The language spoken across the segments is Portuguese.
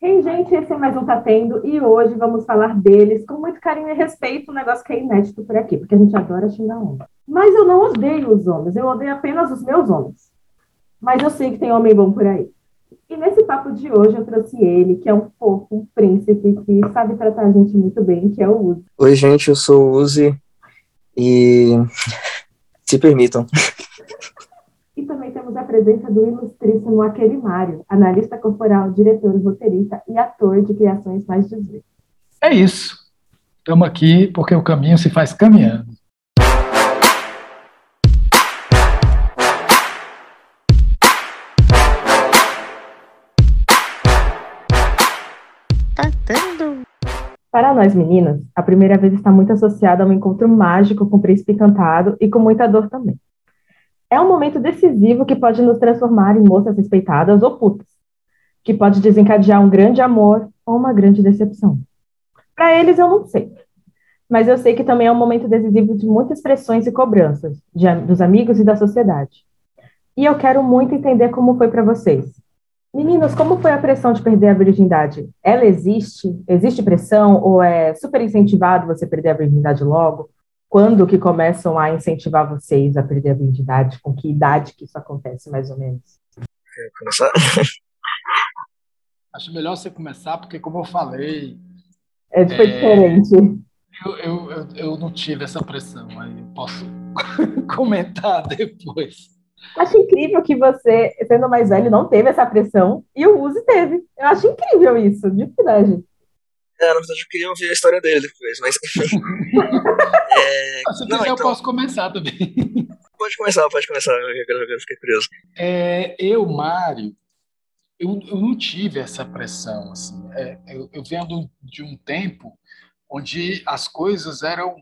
Ei, gente, esse é mais um Tá Tendo e hoje vamos falar deles com muito carinho e respeito, um negócio que é inédito por aqui, porque a gente adora xingar homem. Mas eu não odeio os homens, eu odeio apenas os meus homens. Mas eu sei que tem homem bom por aí. E nesse papo de hoje eu trouxe ele, que é um fofo, um príncipe, que sabe tratar a gente muito bem, que é o Uzi. Oi, gente, eu sou o Uzi e se permitam. E também temos a presença do ilustríssimo Aquele Mário, analista corporal, diretor, roteirista e ator de criações mais 18. É isso. Estamos aqui porque o caminho se faz caminhando. Para nós meninas, a primeira vez está muito associada a um encontro mágico com o príncipe encantado e com muita dor também. É um momento decisivo que pode nos transformar em moças respeitadas ou putas, que pode desencadear um grande amor ou uma grande decepção. Para eles, eu não sei. Mas eu sei que também é um momento decisivo de muitas pressões e cobranças de, dos amigos e da sociedade. E eu quero muito entender como foi para vocês. Meninos, como foi a pressão de perder a virgindade? Ela existe? Existe pressão ou é super incentivado você perder a virgindade logo? Quando que começam a incentivar vocês a perder a virgindade? Com que idade que isso acontece, mais ou menos? começar? Acho melhor você começar, porque como eu falei... É, foi é, diferente. Eu, eu, eu, eu, não tive essa pressão, aí eu posso comentar depois. Acho incrível que você, sendo mais velho, não teve essa pressão e o Uzi teve. Eu acho incrível isso, de verdade. É, na verdade eu queria ouvir a história dele depois, mas é, Se não, quiser, então... eu posso começar também. Pode começar, pode começar, eu fiquei curioso. É, eu, Mário, eu, eu não tive essa pressão, assim. É, eu, eu venho de um tempo onde as coisas eram,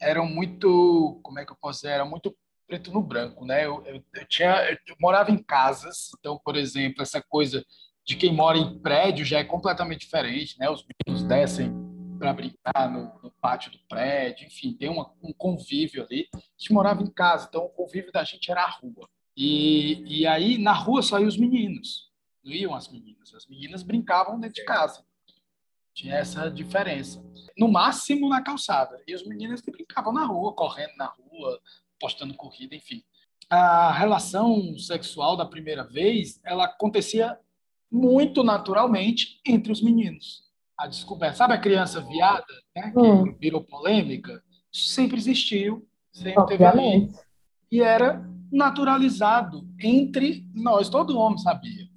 eram muito, como é que eu posso dizer, era muito preto no branco, né? Eu, eu, eu tinha, eu morava em casas, então, por exemplo, essa coisa de quem mora em prédio já é completamente diferente, né? Os meninos descem para brincar no, no, pátio do prédio, enfim, tem uma, um convívio ali. A gente morava em casa, então o convívio da gente era a rua. E, e aí na rua só iam os meninos, não iam as meninas. As meninas brincavam dentro de casa. Tinha essa diferença. No máximo na calçada. E os meninos que brincavam na rua, correndo na rua, postando corrida, enfim. A relação sexual da primeira vez, ela acontecia muito naturalmente entre os meninos. A descoberta, sabe a criança viada, né, que hum. virou polêmica? Sempre existiu, sempre Obviamente. teve ali. E era naturalizado entre nós, todo homem sabia.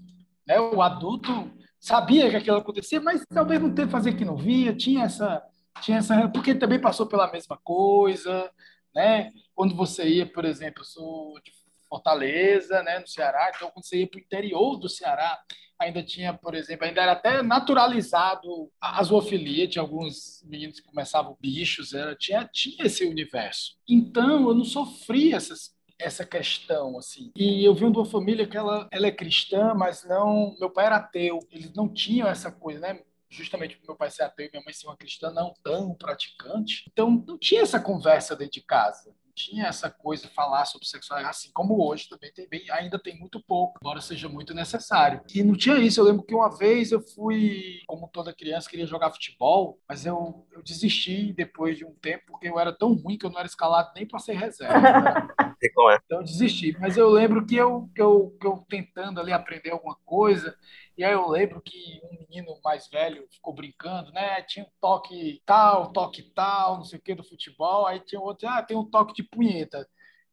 Né? O adulto sabia que aquilo acontecia, mas ao mesmo tempo fazia que não via, tinha essa, tinha essa, porque também passou pela mesma coisa, né? Quando você ia, por exemplo, eu sou de Fortaleza, né, no Ceará, então quando você ia para o interior do Ceará, ainda tinha, por exemplo, ainda era até naturalizado a zoofilia, tinha alguns meninos que começavam bichos, era, tinha, tinha esse universo. Então, eu não sofri essas essa questão assim. E eu vim de uma família que ela, ela é cristã, mas não, meu pai era ateu. Eles não tinham essa coisa, né? Justamente por meu pai ser ateu e minha mãe ser uma cristã não tão praticante. Então, não tinha essa conversa dentro de casa tinha essa coisa de falar sobre sexualidade, assim como hoje também tem bem, ainda tem muito pouco, embora seja muito necessário. E não tinha isso. Eu lembro que uma vez eu fui, como toda criança, queria jogar futebol, mas eu, eu desisti depois de um tempo, porque eu era tão ruim que eu não era escalado nem para ser reserva. Né? Então eu desisti. Mas eu lembro que eu, que eu, que eu tentando ali aprender alguma coisa, e aí eu lembro que um menino mais velho ficou brincando, né? Tinha um toque tal, toque tal, não sei o que do futebol. Aí tinha outro, ah, tem um toque de punheta.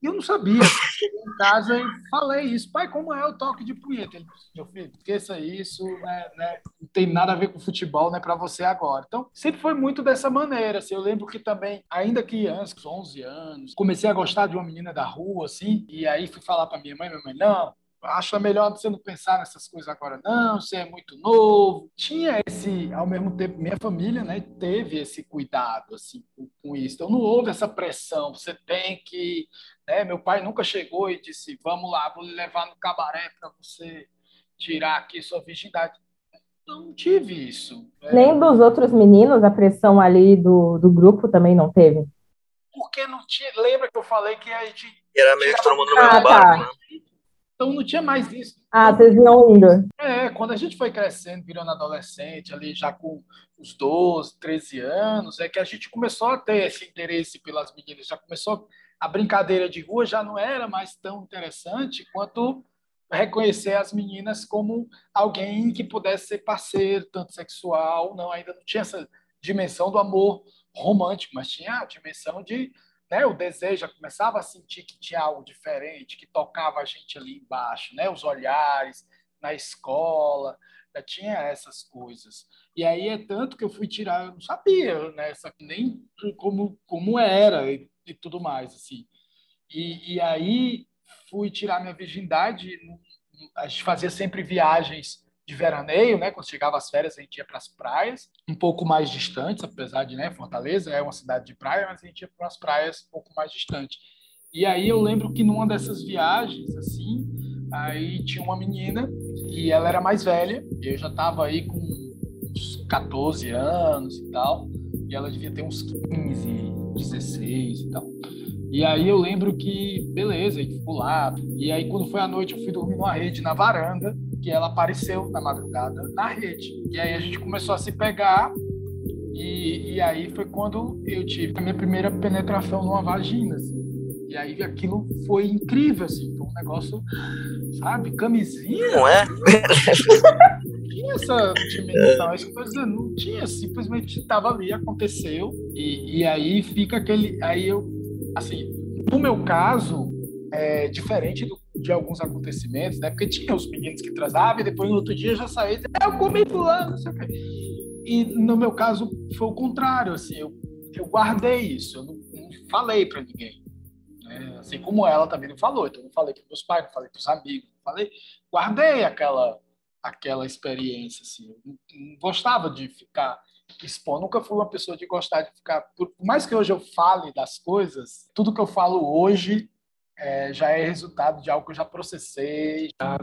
E eu não sabia. Cheguei em casa e falei isso. Pai, como é o toque de punheta? Ele disse, meu filho, esqueça isso, né, né? não tem nada a ver com futebol, né, para você agora. Então, sempre foi muito dessa maneira. Assim, eu lembro que também, ainda criança, 11 anos, comecei a gostar de uma menina da rua, assim, e aí fui falar para minha mãe, minha mãe, não, acho melhor você não pensar nessas coisas agora, não, você é muito novo. Tinha esse, ao mesmo tempo, minha família, né, teve esse cuidado, assim, com, com isso. Então, não houve essa pressão, você tem que, né, meu pai nunca chegou e disse, vamos lá, vou lhe levar no cabaré para você tirar aqui sua virgindade. Não tive isso. Né? Nem dos outros meninos, a pressão ali do, do grupo também não teve? Porque não tinha, lembra que eu falei que a gente... Era meio que todo mundo no mesmo ah, barco, tá. né? Então não tinha mais isso. Ah, vocês iam indo. É, quando a gente foi crescendo, virando adolescente, ali já com os 12, 13 anos, é que a gente começou a ter esse interesse pelas meninas, já começou a brincadeira de rua já não era mais tão interessante quanto reconhecer as meninas como alguém que pudesse ser parceiro, tanto sexual, não, ainda não tinha essa dimensão do amor romântico, mas tinha a dimensão de né, o desejo, começava a sentir que tinha algo diferente, que tocava a gente ali embaixo, né, os olhares na escola, já tinha essas coisas. E aí é tanto que eu fui tirar, eu não sabia, né, nem como, como era e, e tudo mais, assim. E, e aí fui tirar minha virgindade, a gente fazia sempre viagens de veraneio, né? Quando chegava as férias, a gente ia para as praias, um pouco mais distantes, apesar de, né, Fortaleza é uma cidade de praia, mas a gente ia para as praias um pouco mais distantes. E aí eu lembro que numa dessas viagens, assim, aí tinha uma menina e ela era mais velha, eu já estava aí com uns 14 anos e tal, e ela devia ter uns 15, 16 e tal. E aí eu lembro que, beleza, a gente ficou lá. E aí quando foi à noite eu fui dormir numa rede na varanda que ela apareceu na madrugada na rede. E aí a gente começou a se pegar, e, e aí foi quando eu tive a minha primeira penetração numa vagina. Assim. E aí aquilo foi incrível, assim, foi um negócio, sabe, camisinha. Não é? Não tinha essa dimensão, é isso que eu tô dizendo, não tinha, simplesmente estava ali, aconteceu, e, e aí fica aquele. Aí eu, assim, no meu caso, é diferente do de alguns acontecimentos, né? Porque tinha os meninos que transavam e depois no outro dia já dizia, é, eu comi fulano, não sei o quê. E no meu caso foi o contrário, assim, eu, eu guardei isso, eu não, não falei para ninguém. Né? Assim como ela também não falou, então não falei para meus pais, não falei para os amigos, não falei, guardei aquela aquela experiência, assim, eu não, não gostava de ficar expor, nunca fui uma pessoa de gostar de ficar, por mais que hoje eu fale das coisas, tudo que eu falo hoje é, já é resultado de algo que eu já processei, já,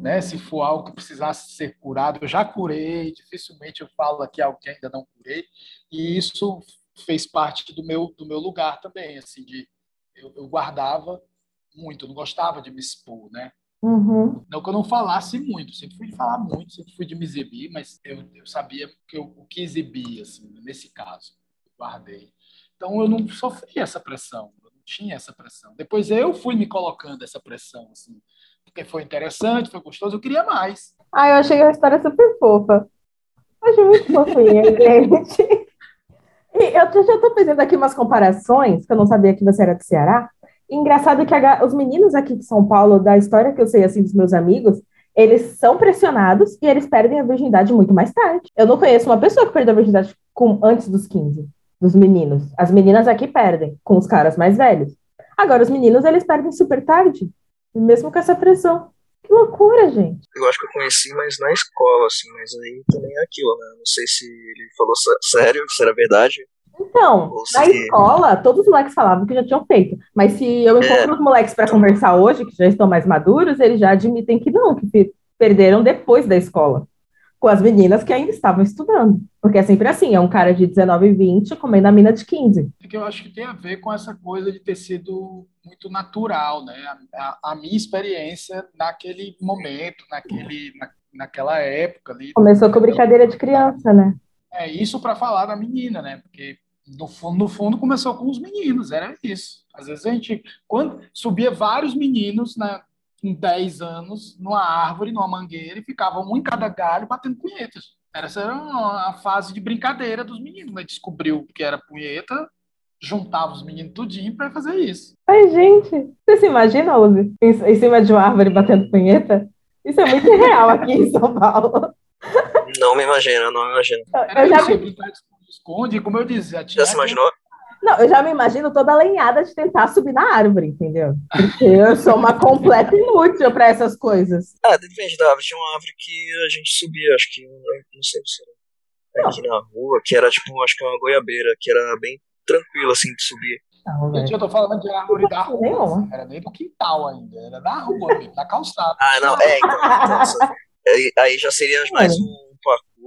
né, se for algo que precisasse ser curado, eu já curei, dificilmente eu falo aqui algo que ainda não curei, e isso fez parte do meu, do meu lugar também, assim, de eu, eu guardava muito, não gostava de me expor, né? Uhum. Não que eu não falasse muito, sempre fui de falar muito, sempre fui de me exibir, mas eu, eu sabia que eu, o que exibia, assim, nesse caso, guardei. Então eu não sofri essa pressão, tinha essa pressão. Depois eu fui me colocando essa pressão, assim, porque foi interessante, foi gostoso, eu queria mais. Ah, eu achei a história super fofa. Achei muito fofinha, gente. E eu já estou fazendo aqui umas comparações, que eu não sabia que você era do Ceará. E engraçado que a, os meninos aqui de São Paulo, da história que eu sei assim dos meus amigos, eles são pressionados e eles perdem a virgindade muito mais tarde. Eu não conheço uma pessoa que perdeu a virgindade com, antes dos 15 dos meninos. As meninas aqui perdem, com os caras mais velhos. Agora, os meninos, eles perdem super tarde, mesmo com essa pressão. Que loucura, gente. Eu acho que eu conheci, mas na escola, assim, mas aí também é aquilo, né? Não sei se ele falou sério, se era verdade. Então, se... na escola, todos os moleques falavam que já tinham feito. Mas se eu encontro é. os moleques para conversar hoje, que já estão mais maduros, eles já admitem que não, que perderam depois da escola com as meninas que ainda estavam estudando. Porque é sempre assim, é um cara de 19 e 20 comendo a mina de 15. É que eu acho que tem a ver com essa coisa de ter sido muito natural, né? A, a minha experiência naquele momento, naquele, na, naquela época ali. Começou com brincadeira de criança, né? É isso para falar da menina, né? Porque no fundo, no fundo começou com os meninos, era isso. Às vezes a gente, quando subia vários meninos na, com 10 anos numa árvore, numa mangueira, e ficavam um em cada galho batendo punhetas. Essa era a fase de brincadeira dos meninos, né? Descobriu que era punheta, juntava os meninos tudinho para fazer isso. Ai, gente, você se imagina, Uzi, em cima de uma árvore batendo punheta? Isso é muito real aqui em São Paulo. Não me imagino, não me imagino. Era eu já de esconde, como eu disse, já, já se imaginou? Não, eu já me imagino toda alinhada de tentar subir na árvore, entendeu? Porque eu sou uma completa inútil para essas coisas. Ah, depende da árvore. Tinha uma árvore que a gente subia, acho que, não sei se era aqui na rua, que era tipo, acho que uma goiabeira, que era bem tranquilo, assim, de subir. Não, Gente, eu tô falando de árvore da rua. Nenhuma. Era nem do quintal ainda, era da rua, da calçada. Ah, não, é, então, então aí, aí já seria mais um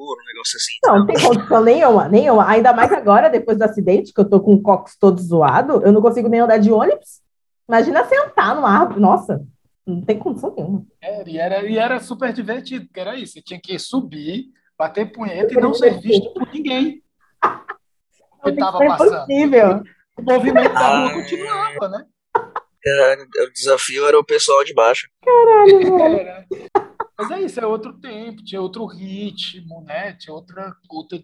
um negócio assim. Não, não tem condição nenhuma, nenhuma. Ainda mais agora, depois do acidente, que eu tô com o cox todo zoado, eu não consigo nem andar de ônibus. Imagina sentar numa árvore, nossa. Não tem condição nenhuma. Era, e, era, e era super divertido, porque era isso. Você tinha que subir, bater punheta e não ser visto por ninguém. Que passando. Possível. O movimento da rua continuava, né? Era, o desafio era o pessoal de baixo. Caralho, velho. Mas é isso, é outro tempo, tinha outro ritmo, né? Tinha outra, outra.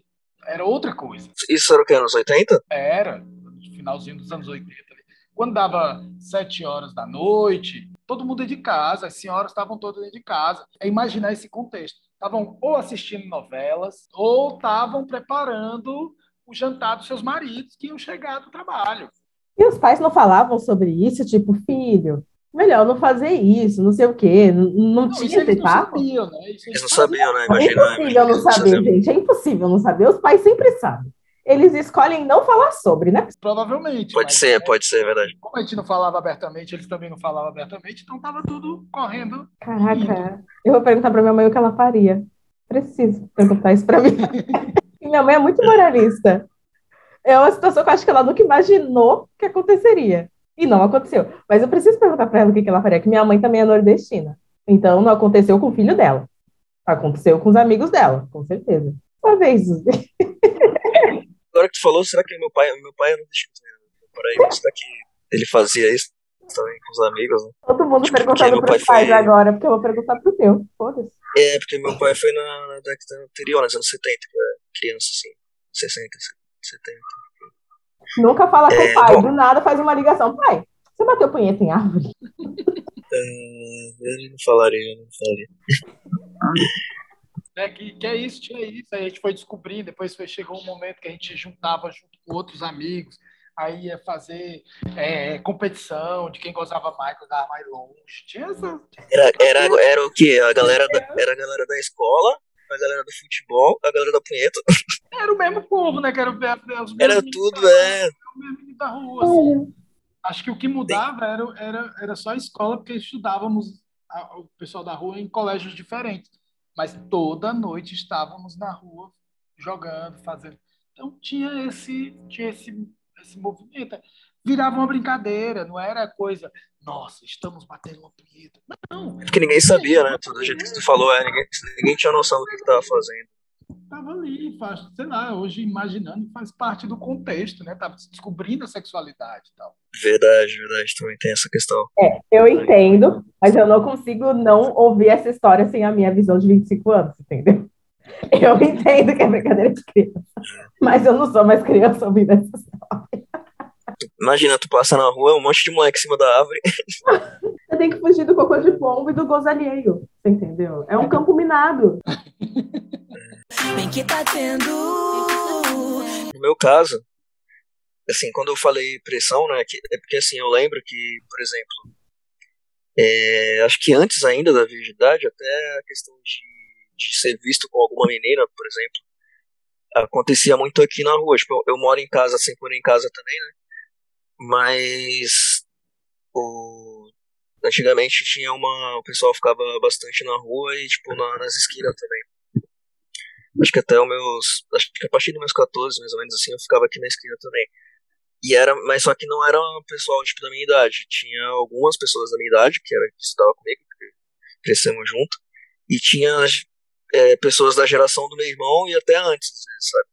Era outra coisa. Isso era o que? Anos 80? Era, no finalzinho dos anos 80. ali. Quando dava sete horas da noite, todo mundo ia de casa, as senhoras estavam todas dentro de casa. É imaginar esse contexto. Estavam ou assistindo novelas, ou estavam preparando o jantar dos seus maridos que iam chegar do trabalho. E os pais não falavam sobre isso, tipo, filho, melhor não fazer isso, não sei o quê. Não, não Não, tinha eles esse não papo? sabiam, né? Eles não sabiam, né? É Imagina. impossível não saber, gente. É impossível não saber. Os pais sempre sabem. Eles escolhem não falar sobre, né? Provavelmente. Pode mas, ser, né, pode ser, é verdade. Como a gente não falava abertamente, eles também não falavam abertamente, então tava tudo correndo. Caraca, eu vou perguntar pra minha mãe o que ela faria. Preciso perguntar isso pra mim. Minha mãe é muito moralista. É uma situação que eu acho que ela nunca imaginou que aconteceria. E não aconteceu. Mas eu preciso perguntar pra ela o que que ela faria, que minha mãe também é nordestina. Então não aconteceu com o filho dela. Aconteceu com os amigos dela, com certeza. Uma vez. Agora que tu falou, será que meu pai, meu pai é nordestino? Paraíba, será que ele fazia isso também com os amigos, né? Todo mundo Tipo, perguntando pros pai pais foi- agora, porque eu vou perguntar pro teu. Foda-se. É, porque meu pai foi na, na década anterior, nos anos 70, que eu era criança, assim. 60, 70. Nunca fala com É, o pai, bom. do nada faz uma ligação. Pai, você bateu punheta em árvore? É, eu não falaria, eu não falaria. Né? Que, que é isso, tinha isso. Aí a gente foi descobrindo, depois foi, chegou um momento que a gente juntava junto com outros amigos, aí ia fazer é, competição de quem gozava mais, gozava mais longe. Tinha essa. Era, era, era o quê? A galera da, era a galera da escola, a galera do futebol, a galera da punheta. Era o mesmo povo, né? Que era, os Era tudo, é. o mesmo menino da rua. assim. Acho que o que mudava era, era, era só a escola, porque estudávamos a- o pessoal da rua em colégios diferentes. Mas toda noite estávamos na rua jogando, fazendo. Então tinha esse, tinha esse, esse movimento. Virava uma brincadeira, não era coisa, nossa, estamos batendo uma punheta. Não, Porque ninguém sabia, né? Tudo do jeito que tu falou, é, ninguém, ninguém tinha noção do que tu tava fazendo. Estava ali, faz, sei lá, hoje imaginando, faz parte do contexto, né? Tava descobrindo a sexualidade e tal. Verdade, verdade, também tem essa questão. Eu entendo, mas eu não consigo não ouvir essa história sem a minha visão de 25 anos, entendeu? Eu entendo que é brincadeira de criança, mas eu não sou mais criança ouvindo essa história. Imagina, tu passa na rua, um monte de moleque em cima da árvore. Você tem que fugir do cocô de pombo e do gozo alheio, entendeu? É um campo minado. Bem que tá tendo. No meu caso, assim, quando eu falei pressão, né, é porque assim, eu lembro que, por exemplo, é, acho que antes ainda da virgindade, até a questão de, de ser visto com alguma menina, por exemplo, acontecia muito aqui na rua. Tipo, eu, moro em casa, sempre moro em casa também, né? Mas o, antigamente tinha uma. O pessoal ficava bastante na rua e, tipo, na- nas esquinas também. Acho que até os meus. Acho que a partir dos meus 14, mais ou menos assim, eu ficava aqui na esquina também. E era, mas só que não era um pessoal tipo da minha idade. Tinha algumas pessoas da minha idade que era que estudavam comigo, crescemos junto, e tinha é, pessoas da geração do meu irmão e até antes, sabe?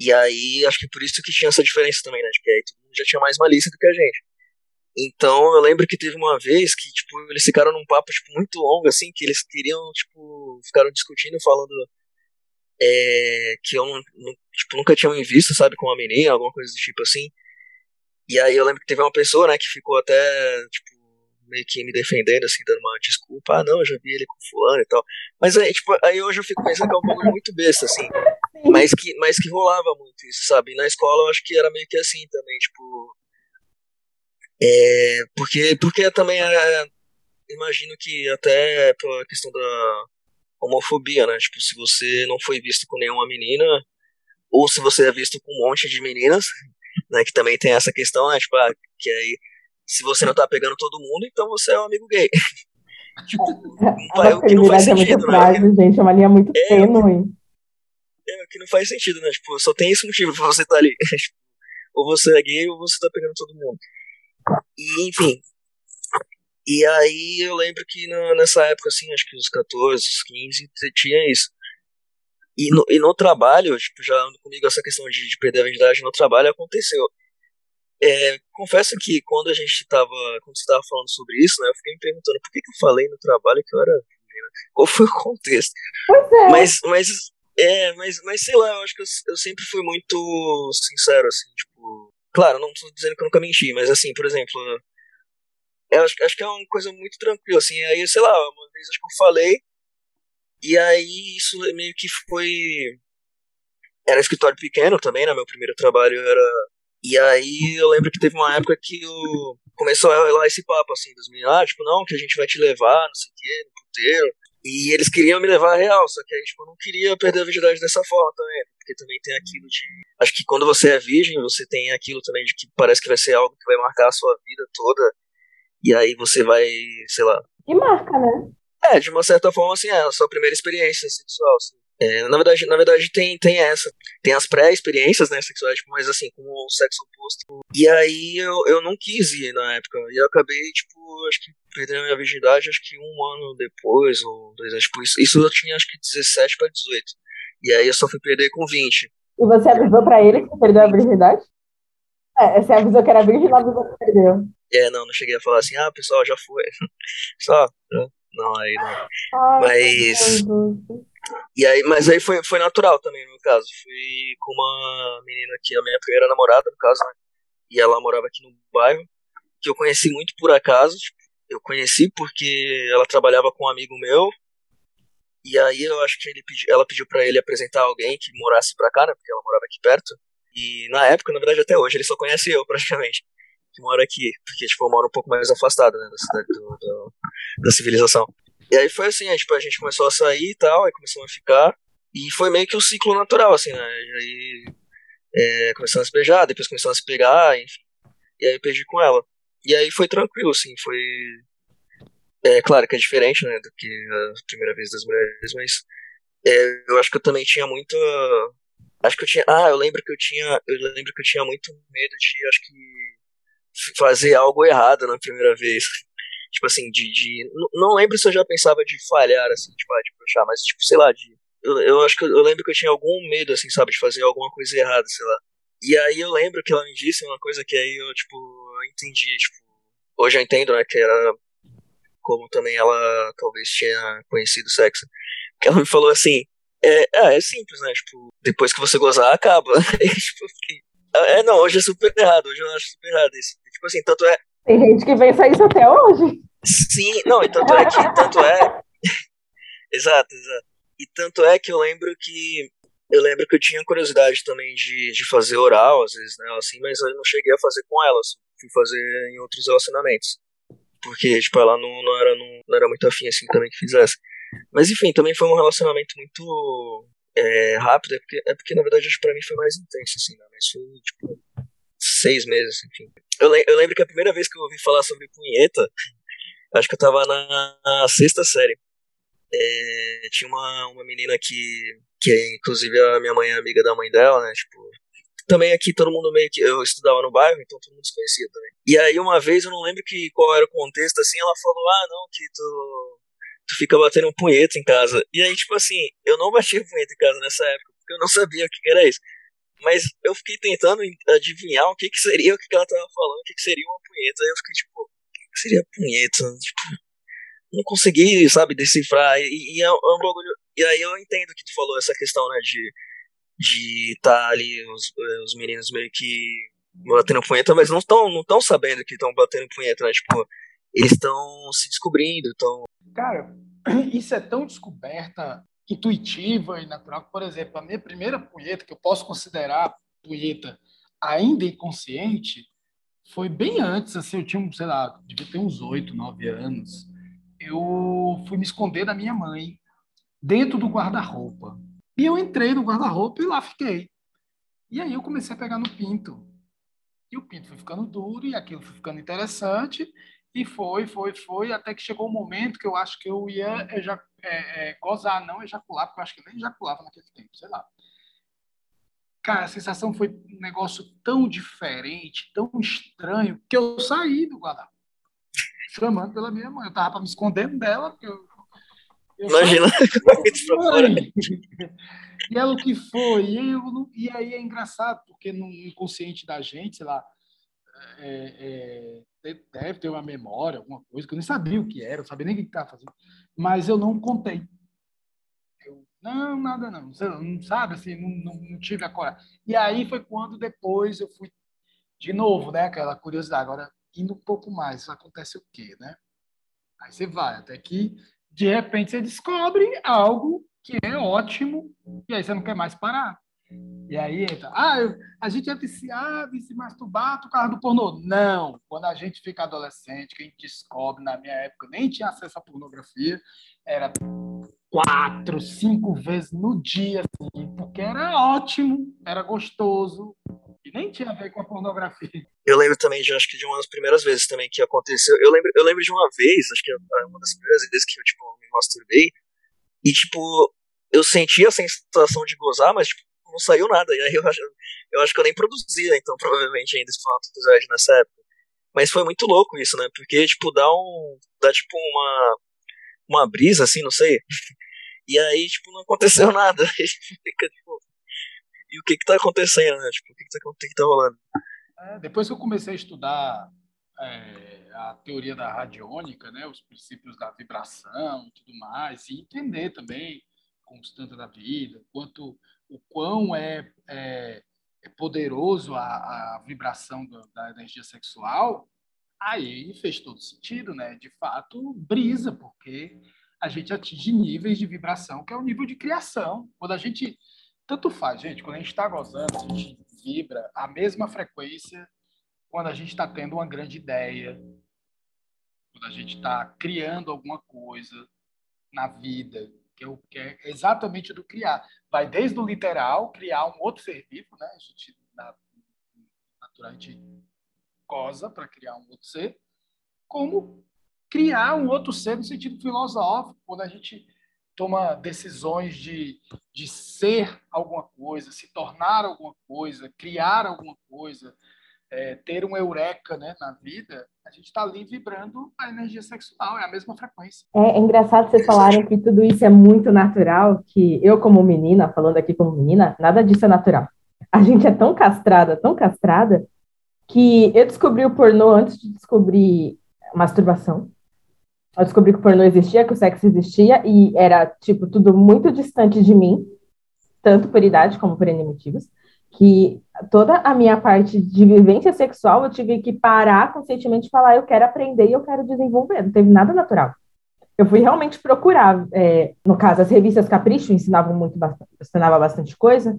E aí, acho que por isso que tinha essa diferença também, né? Porque aí todo mundo já tinha mais malícia do que a gente. Então, eu lembro que teve uma vez que, tipo, eles ficaram num papo, tipo, muito longo, assim, que eles queriam, tipo, ficaram discutindo, falando é, que eu não, não- tipo, nunca tinha visto, sabe, com uma menina, alguma coisa do tipo assim. E aí eu lembro que teve uma pessoa, né, que ficou até, tipo, meio que me defendendo, assim, dando uma desculpa. Ah, não, eu já vi ele com fulano e tal. Mas aí, tipo, aí hoje eu fico pensando que é um bagulho muito besta, assim. Mas que, mas que rolava muito isso, sabe? E na escola eu acho que era meio que assim também, tipo. É, porque, porque também é, imagino que até pela questão da homofobia, né? Tipo, se você não foi visto com nenhuma menina, ou se você é visto com um monte de meninas, né? Que também tem essa questão, né? Tipo, ah, que aí, se você não tá pegando todo mundo, então você é um amigo gay. tipo, A vai, o que não faz é sentido, né? frágil, gente. É uma linha muito É. tênue. É, o que não faz sentido, né? Tipo, só tem esse motivo pra você estar ali. Tipo, ou você é gay ou você tá pegando todo mundo. E, enfim. E aí eu lembro que no, nessa época, assim, acho que uns 14, 15, tinha isso. E no, e no trabalho, tipo, já comigo essa questão de, de perder a identidade no trabalho aconteceu. É, confesso que quando a gente tava, quando você tava falando sobre isso, né, eu fiquei me perguntando por que, que eu falei no trabalho que eu era né? qual foi o contexto. É. Mas, mas, é, mas, mas sei lá, eu acho que eu, eu sempre fui muito sincero, assim, tipo, claro, não tô dizendo que eu nunca menti, mas assim, por exemplo, eu acho, acho que é uma coisa muito tranquila, assim, aí, sei lá, uma vez acho que eu falei, e aí isso meio que foi, era escritório pequeno também, né, meu primeiro trabalho era e aí eu lembro que teve uma época que o... começou a rolar esse papo assim dos meninos, ah, tipo, não, que a gente vai te levar, não sei o quê, no puteiro. E eles queriam me levar a real, só que aí, tipo, eu não queria perder a virgindade dessa forma também. Porque também tem aquilo de. Acho que quando você é virgem, você tem aquilo também de que parece que vai ser algo que vai marcar a sua vida toda. E aí você vai, sei lá. E marca, né? É, de uma certa forma, assim, é a sua primeira experiência sexual, assim. É, na verdade, na verdade tem, tem essa. Tem as pré-experiências, né, sexuais, tipo, mas assim, com o sexo oposto. E aí eu, eu não quis ir na época. E eu acabei, tipo, acho que perdendo a minha virgindade, acho que um ano depois, ou dois anos, tipo, isso, isso eu tinha acho que 17 para 18. E aí eu só fui perder com 20. E você avisou pra ele que perdeu a virgindade? É, você avisou que era virgem, não avisou que perdeu. É, não, não cheguei a falar assim, ah, pessoal, já foi. Só, não, aí não. Ai, Mas. E aí, mas aí foi, foi natural também, no caso. Fui com uma menina que a minha primeira namorada, no caso, né? E ela morava aqui no bairro, que eu conheci muito por acaso. Eu conheci porque ela trabalhava com um amigo meu. E aí eu acho que ele pedi, ela pediu para ele apresentar alguém que morasse pra cá, né? Porque ela morava aqui perto. E na época, na verdade até hoje, ele só conhece eu praticamente. Que mora aqui. Porque, tipo, eu moro um pouco mais afastado, né? Da cidade, do, do, da civilização. E aí foi assim, aí, tipo, a gente começou a sair e tal, aí começamos a ficar. E foi meio que um ciclo natural, assim, né? Aí é, começamos a se beijar, depois começamos a se pegar, enfim. E aí eu perdi com ela. E aí foi tranquilo, assim, foi. É claro que é diferente, né, do que a primeira vez das mulheres, mas é, eu acho que eu também tinha muito. Acho que eu tinha. Ah, eu lembro que eu tinha. Eu lembro que eu tinha muito medo de, acho que, fazer algo errado na primeira vez. Tipo assim, de. de não lembro se eu já pensava de falhar, assim, tipo, ah, de puxar, mas, tipo, sei lá, de. Eu, eu acho que eu, eu lembro que eu tinha algum medo, assim, sabe, de fazer alguma coisa errada, sei lá. E aí eu lembro que ela me disse uma coisa que aí eu, tipo, eu entendi, tipo. Hoje eu entendo, né, que era. Como também ela talvez tinha conhecido sexo. Que ela me falou assim. É, é, é simples, né? Tipo, depois que você gozar, acaba. Aí, tipo, eu fiquei. É, não, hoje é super errado, hoje eu acho super errado isso. Tipo assim, tanto é, tem gente que pensa isso até hoje. Sim, não, e tanto é que, tanto é. exato, exato. E tanto é que eu lembro que. Eu lembro que eu tinha curiosidade também de, de fazer oral, às vezes, né? Assim, mas eu não cheguei a fazer com elas. Fui fazer em outros relacionamentos. Porque, tipo, ela não, não, era, não, não era muito afim assim também que fizesse. Mas enfim, também foi um relacionamento muito é, rápido, é porque, é porque na verdade acho que pra mim foi mais intenso, assim, né? Mas foi, tipo, seis meses, enfim. Eu, eu lembro que a primeira vez que eu ouvi falar sobre punheta, acho que eu tava na, na sexta série. É, tinha uma, uma menina que, que inclusive a minha mãe é amiga da mãe dela, né? Tipo, também aqui todo mundo meio que. Eu estudava no bairro, então todo mundo se conhecia também. E aí uma vez, eu não lembro que, qual era o contexto, assim, ela falou: ah, não, que tu, tu fica batendo um punheta em casa. E aí, tipo assim, eu não bati punheta em casa nessa época, porque eu não sabia o que era isso. Mas eu fiquei tentando adivinhar o que, que seria o que, que ela tava falando, o que, que seria uma punheta. Aí eu fiquei tipo, o que, que seria punheta? Tipo, não consegui, sabe, decifrar. E, e é, é um bagulho. E aí eu entendo que tu falou essa questão, né, de de tá ali os, os meninos meio que batendo punheta, mas não estão não tão sabendo que estão batendo punheta, né? Tipo, eles estão se descobrindo, estão. Cara, isso é tão descoberta intuitiva e natural. Por exemplo, a minha primeira punheta, que eu posso considerar punheta ainda inconsciente, foi bem antes, assim, eu tinha, sei lá, devia ter uns oito, nove anos. Eu fui me esconder da minha mãe dentro do guarda-roupa. E eu entrei no guarda-roupa e lá fiquei. E aí eu comecei a pegar no pinto. E o pinto foi ficando duro e aquilo foi ficando interessante. E foi, foi, foi, até que chegou o um momento que eu acho que eu ia já é, é, gozar, não ejacular, porque eu acho que nem ejaculava naquele tempo, sei lá. Cara, a sensação foi um negócio tão diferente, tão estranho, que eu saí do guarda chamando pela minha mãe. Eu tava para me escondendo dela, porque eu. eu Imagina, E ela o que foi? E, eu, e aí é engraçado, porque no inconsciente da gente, sei lá, é, é, deve ter uma memória, alguma coisa, que eu nem sabia o que era, eu sabia nem o que estava fazendo, mas eu não contei. Eu, não, nada não, não sabe, assim, não, não, não tive a coragem. E aí foi quando depois eu fui, de novo, né, aquela curiosidade, agora indo um pouco mais, acontece o quê, né? Aí você vai, até que, de repente, você descobre algo que é ótimo, e aí você não quer mais parar. E aí entra, ah, a gente é viciado em se masturbar por causa do pornô. Não, quando a gente fica adolescente, que a gente descobre, na minha época, nem tinha acesso à pornografia, era quatro, cinco vezes no dia, assim, porque era ótimo, era gostoso, e nem tinha a ver com a pornografia. Eu lembro também de, acho que de uma das primeiras vezes também que aconteceu, eu lembro, eu lembro de uma vez, acho que uma das primeiras vezes que eu, tipo, me masturbei, e, tipo, eu sentia a sensação de gozar, mas, tipo, não saiu nada. E aí eu acho, eu acho que eu nem produzia, então, provavelmente, ainda espermatozoide nessa época. Mas foi muito louco isso, né? Porque, tipo, dá um. dá tipo uma. uma brisa, assim, não sei. E aí, tipo, não aconteceu nada. Fica, tipo. E o que que tá acontecendo, né? Tipo, o que que tá, o que que tá rolando? É, depois que eu comecei a estudar é, a teoria da radiônica, né, os princípios da vibração e tudo mais, e entender também constante da vida, quanto o quão é, é, é poderoso a, a vibração do, da energia sexual, aí fez todo sentido, né? De fato, brisa, porque a gente atinge níveis de vibração que é o nível de criação. Quando a gente tanto faz, gente, quando a gente está gozando, a gente vibra a mesma frequência quando a gente está tendo uma grande ideia, quando a gente está criando alguma coisa na vida, que é, o, que é exatamente do criar. Vai desde o literal, criar um outro ser vivo, né? A gente, na, naturalmente, goza para criar um outro ser, como criar um outro ser no sentido filosófico, quando a gente toma decisões de, de ser alguma coisa, se tornar alguma coisa, criar alguma coisa, é, ter um eureka né, na vida, a gente está ali vibrando a energia sexual, é a mesma frequência. É, é, engraçado vocês falarem que tudo isso é muito natural, que eu, como menina, falando aqui como menina, nada disso é natural. A gente é tão castrada, tão castrada, que eu descobri o pornô antes de descobrir masturbação. Eu descobri que o pornô existia, que o sexo existia, e era, tipo, tudo muito distante de mim, tanto por idade como por motivos que toda a minha parte de vivência sexual eu tive que parar conscientemente e falar, eu quero aprender e eu quero desenvolver, não teve nada natural. Eu fui realmente procurar, é, no caso, as revistas Capricho ensinavam muito, ensinava bastante coisa.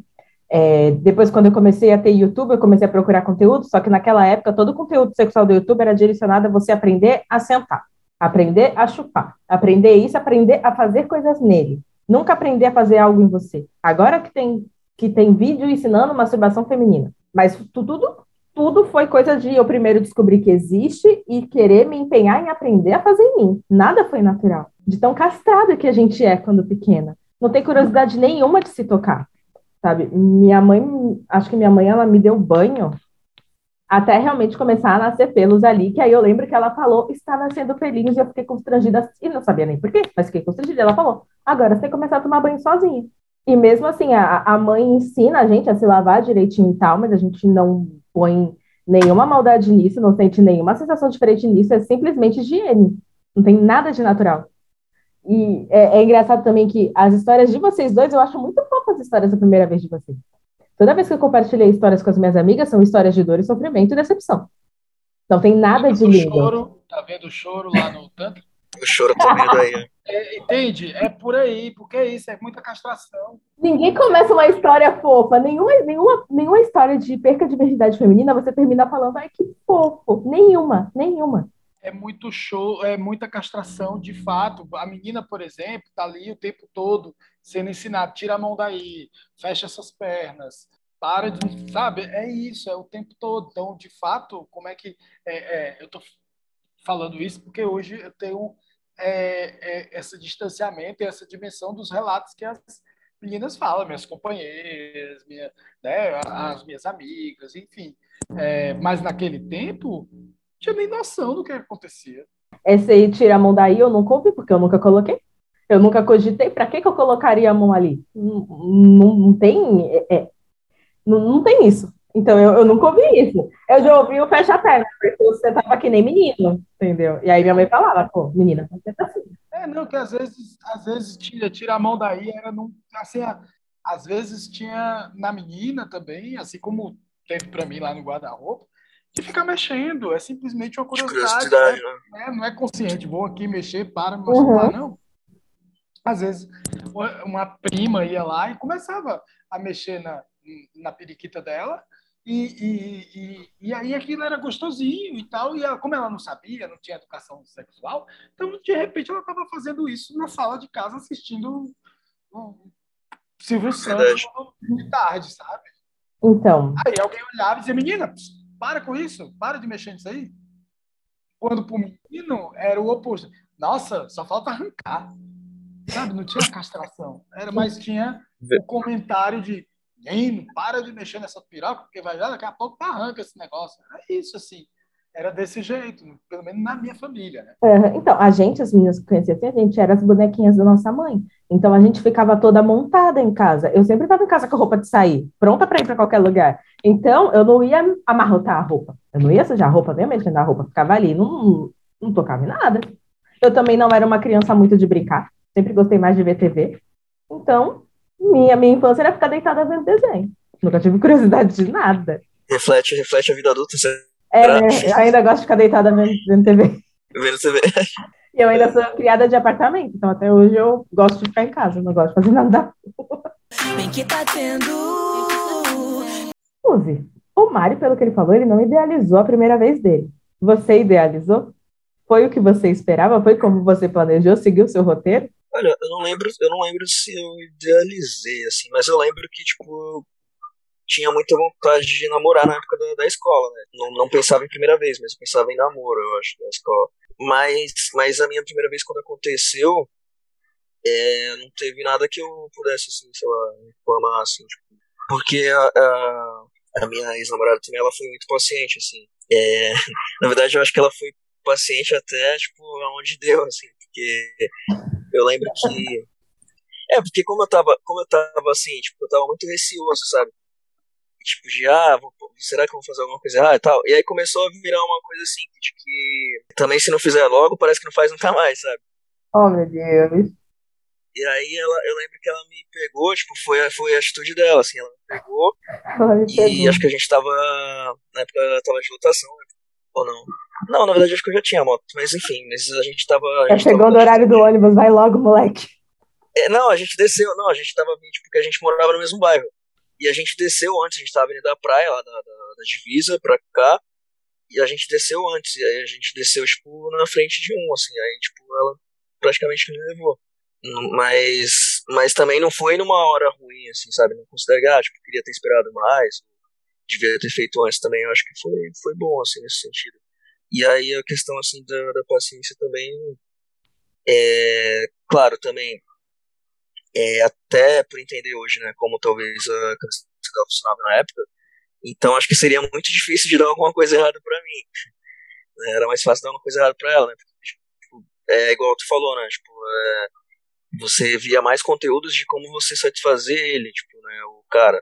É, depois, quando eu comecei a ter YouTube, eu comecei a procurar conteúdo, só que naquela época todo o conteúdo sexual do YouTube era direcionado a você aprender a sentar, aprender a chupar, aprender isso, aprender a fazer coisas nele. Nunca aprender a fazer algo em você. Agora que tem que tem vídeo ensinando masturbação feminina. Mas tudo, tudo foi coisa de eu primeiro descobrir que existe e querer me empenhar em aprender a fazer em mim. Nada foi natural. De tão castrada que a gente é quando pequena. Não tem curiosidade nenhuma de se tocar, sabe? Minha mãe, acho que minha mãe, ela me deu banho até realmente começar a nascer pelos ali, que aí eu lembro que ela falou, está nascendo pelinhos, e eu fiquei constrangida, e não sabia nem porquê, mas fiquei constrangida. Ela falou, agora você tem que começar a tomar banho sozinha. E mesmo assim, a, a mãe ensina a gente a se lavar direitinho e tal, mas a gente não põe nenhuma maldade nisso, não sente nenhuma sensação diferente nisso, é simplesmente higiene. Não tem nada de natural. E é, é, engraçado também que as histórias de vocês dois, eu acho muito fofas as histórias da primeira vez de vocês. Toda vez que eu compartilhei histórias com as minhas amigas, são histórias de dor e sofrimento e decepção. Não tem nada tá de lindo. Choro, tá vendo o choro lá no tanto? O choro comendo aí. É, entende? É por aí, porque é isso, é muita castração. Ninguém começa uma história fofa, nenhuma, nenhuma, nenhuma história de perca de virgindade feminina você termina falando, ai que fofo. Nenhuma, nenhuma. É muito show, é muita castração, de fato. A menina, por exemplo, tá ali o tempo todo sendo ensinada, tira a mão daí, fecha essas pernas, para de, sabe? É isso, é o tempo todo. Então, de fato, como é que é, é, eu tô falando isso porque hoje eu tenho é, é, esse distanciamento e essa dimensão dos relatos que as meninas falam, minhas companheiras, minha, né, as minhas amigas, enfim. É, mas naquele tempo, não tinha nem noção do que acontecia. Essa aí tira a mão daí, eu nunca ouvi, porque eu nunca coloquei. Eu nunca cogitei. Para que, que eu colocaria a mão ali? Não, não, não tem. É, é, não, não tem isso. Então, eu, eu nunca ouvi isso. Eu já ouvi o fecha a perna, porque você tava que nem menino, entendeu? E aí minha mãe falava, pô, menina, você tá assim. É, não, que às vezes, às vezes tira, tira a mão daí, era não, assim, às vezes tinha na menina também, assim como teve para mim lá no guarda-roupa, de ficar mexendo, é simplesmente uma curiosidade. curiosidade né? É, não é consciente, vou aqui mexer, para me uhum. não. Às vezes uma prima ia lá e começava a mexer na, na periquita dela, e, e, e, e, aí aquilo era gostosinho e tal, e ela, como ela não sabia, não tinha educação sexual, então de repente ela estava fazendo isso na sala de casa assistindo o Silvio Santos de tarde, sabe? Então. Aí alguém olhava e dizia, menina, para com isso, para de mexer nisso aí. Quando pro menino era o oposto. Nossa, só falta arrancar. Sabe, não tinha castração. Era, mas tinha o comentário de menino, para de mexer nessa piroca, porque vai daqui a pouco arranca esse negócio. É isso, assim. Era desse jeito, pelo menos na minha família, né? Uhum. Então, a gente, as meninas que conheciam assim, a gente era as bonequinhas da nossa mãe. Então, a gente ficava toda montada em casa. Eu sempre estava em casa com a roupa de sair, pronta para ir para qualquer lugar. Então, eu não ia amarrotar a roupa. Eu não ia sujar a roupa, nem mexer na roupa. Ficava ali, não, não tocava em nada. Eu também não era uma criança muito de brincar. Sempre gostei mais de ver TV. Então, minha, minha infância era ficar deitada vendo desenho. Nunca tive curiosidade de nada. Reflete, reflete a vida adulta, você. É, ainda gosto de ficar deitada vendo, vendo TV. Vendo TV. E eu ainda sou criada de apartamento, então até hoje eu gosto de ficar em casa, não gosto de fazer nada da rua. Bem que tá tendo. Use. O Mário, pelo que ele falou, ele não idealizou a primeira vez dele. Você idealizou? Foi o que você esperava? Foi como você planejou? Seguiu o seu roteiro? Olha, eu não lembro, eu não lembro se eu idealizei, assim, mas eu lembro que, tipo, tinha muita vontade de namorar na época da, da escola, né? Não, não pensava em primeira vez, mas pensava em namoro, eu acho, na escola. Mas, mas a minha primeira vez quando aconteceu, é, não teve nada que eu pudesse, assim, sei lá, reclamar, assim, tipo, porque a, a, a minha ex-namorada também, ela foi muito paciente, assim. É, na verdade, eu acho que ela foi paciente até, tipo, aonde deu, assim, porque eu lembro que. É, porque como eu tava, como eu tava assim, tipo, eu tava muito receoso, sabe? Tipo, de, ah, vou, será que eu vou fazer alguma coisa errada e tal? E aí começou a virar uma coisa assim, de que também se não fizer logo, parece que não faz nunca mais, sabe? Oh, meu Deus. E aí ela, eu lembro que ela me pegou, tipo, foi, foi a atitude dela, assim, ela me pegou. Ela me pegou. E acho que a gente tava. Na época ela tava de lotação, né? Ou não? Não, na verdade acho que eu já tinha moto, mas enfim, mas a gente tava. A gente chegou no horário do ônibus, vai logo, moleque. É, não, a gente desceu, não, a gente tava tipo, porque a gente morava no mesmo bairro. E a gente desceu antes, a gente tava vindo da praia, lá da, da, da divisa pra cá. E a gente desceu antes, e aí a gente desceu, tipo, na frente de um, assim, aí, tipo, ela praticamente me levou. Mas, mas também não foi numa hora ruim, assim, sabe? Não considerar, ah, tipo, queria ter esperado mais, devia ter feito antes também, eu acho que foi, foi bom, assim, nesse sentido. E aí a questão, assim, da, da paciência também, é, claro, também, é, até por entender hoje, né, como talvez a canção funcionava na época, então acho que seria muito difícil de dar alguma coisa errada para mim. Né, era mais fácil dar uma coisa errada para ela, né? Tipo, é igual tu falou, né? Tipo, é, você via mais conteúdos de como você satisfazer ele, tipo, né, o cara.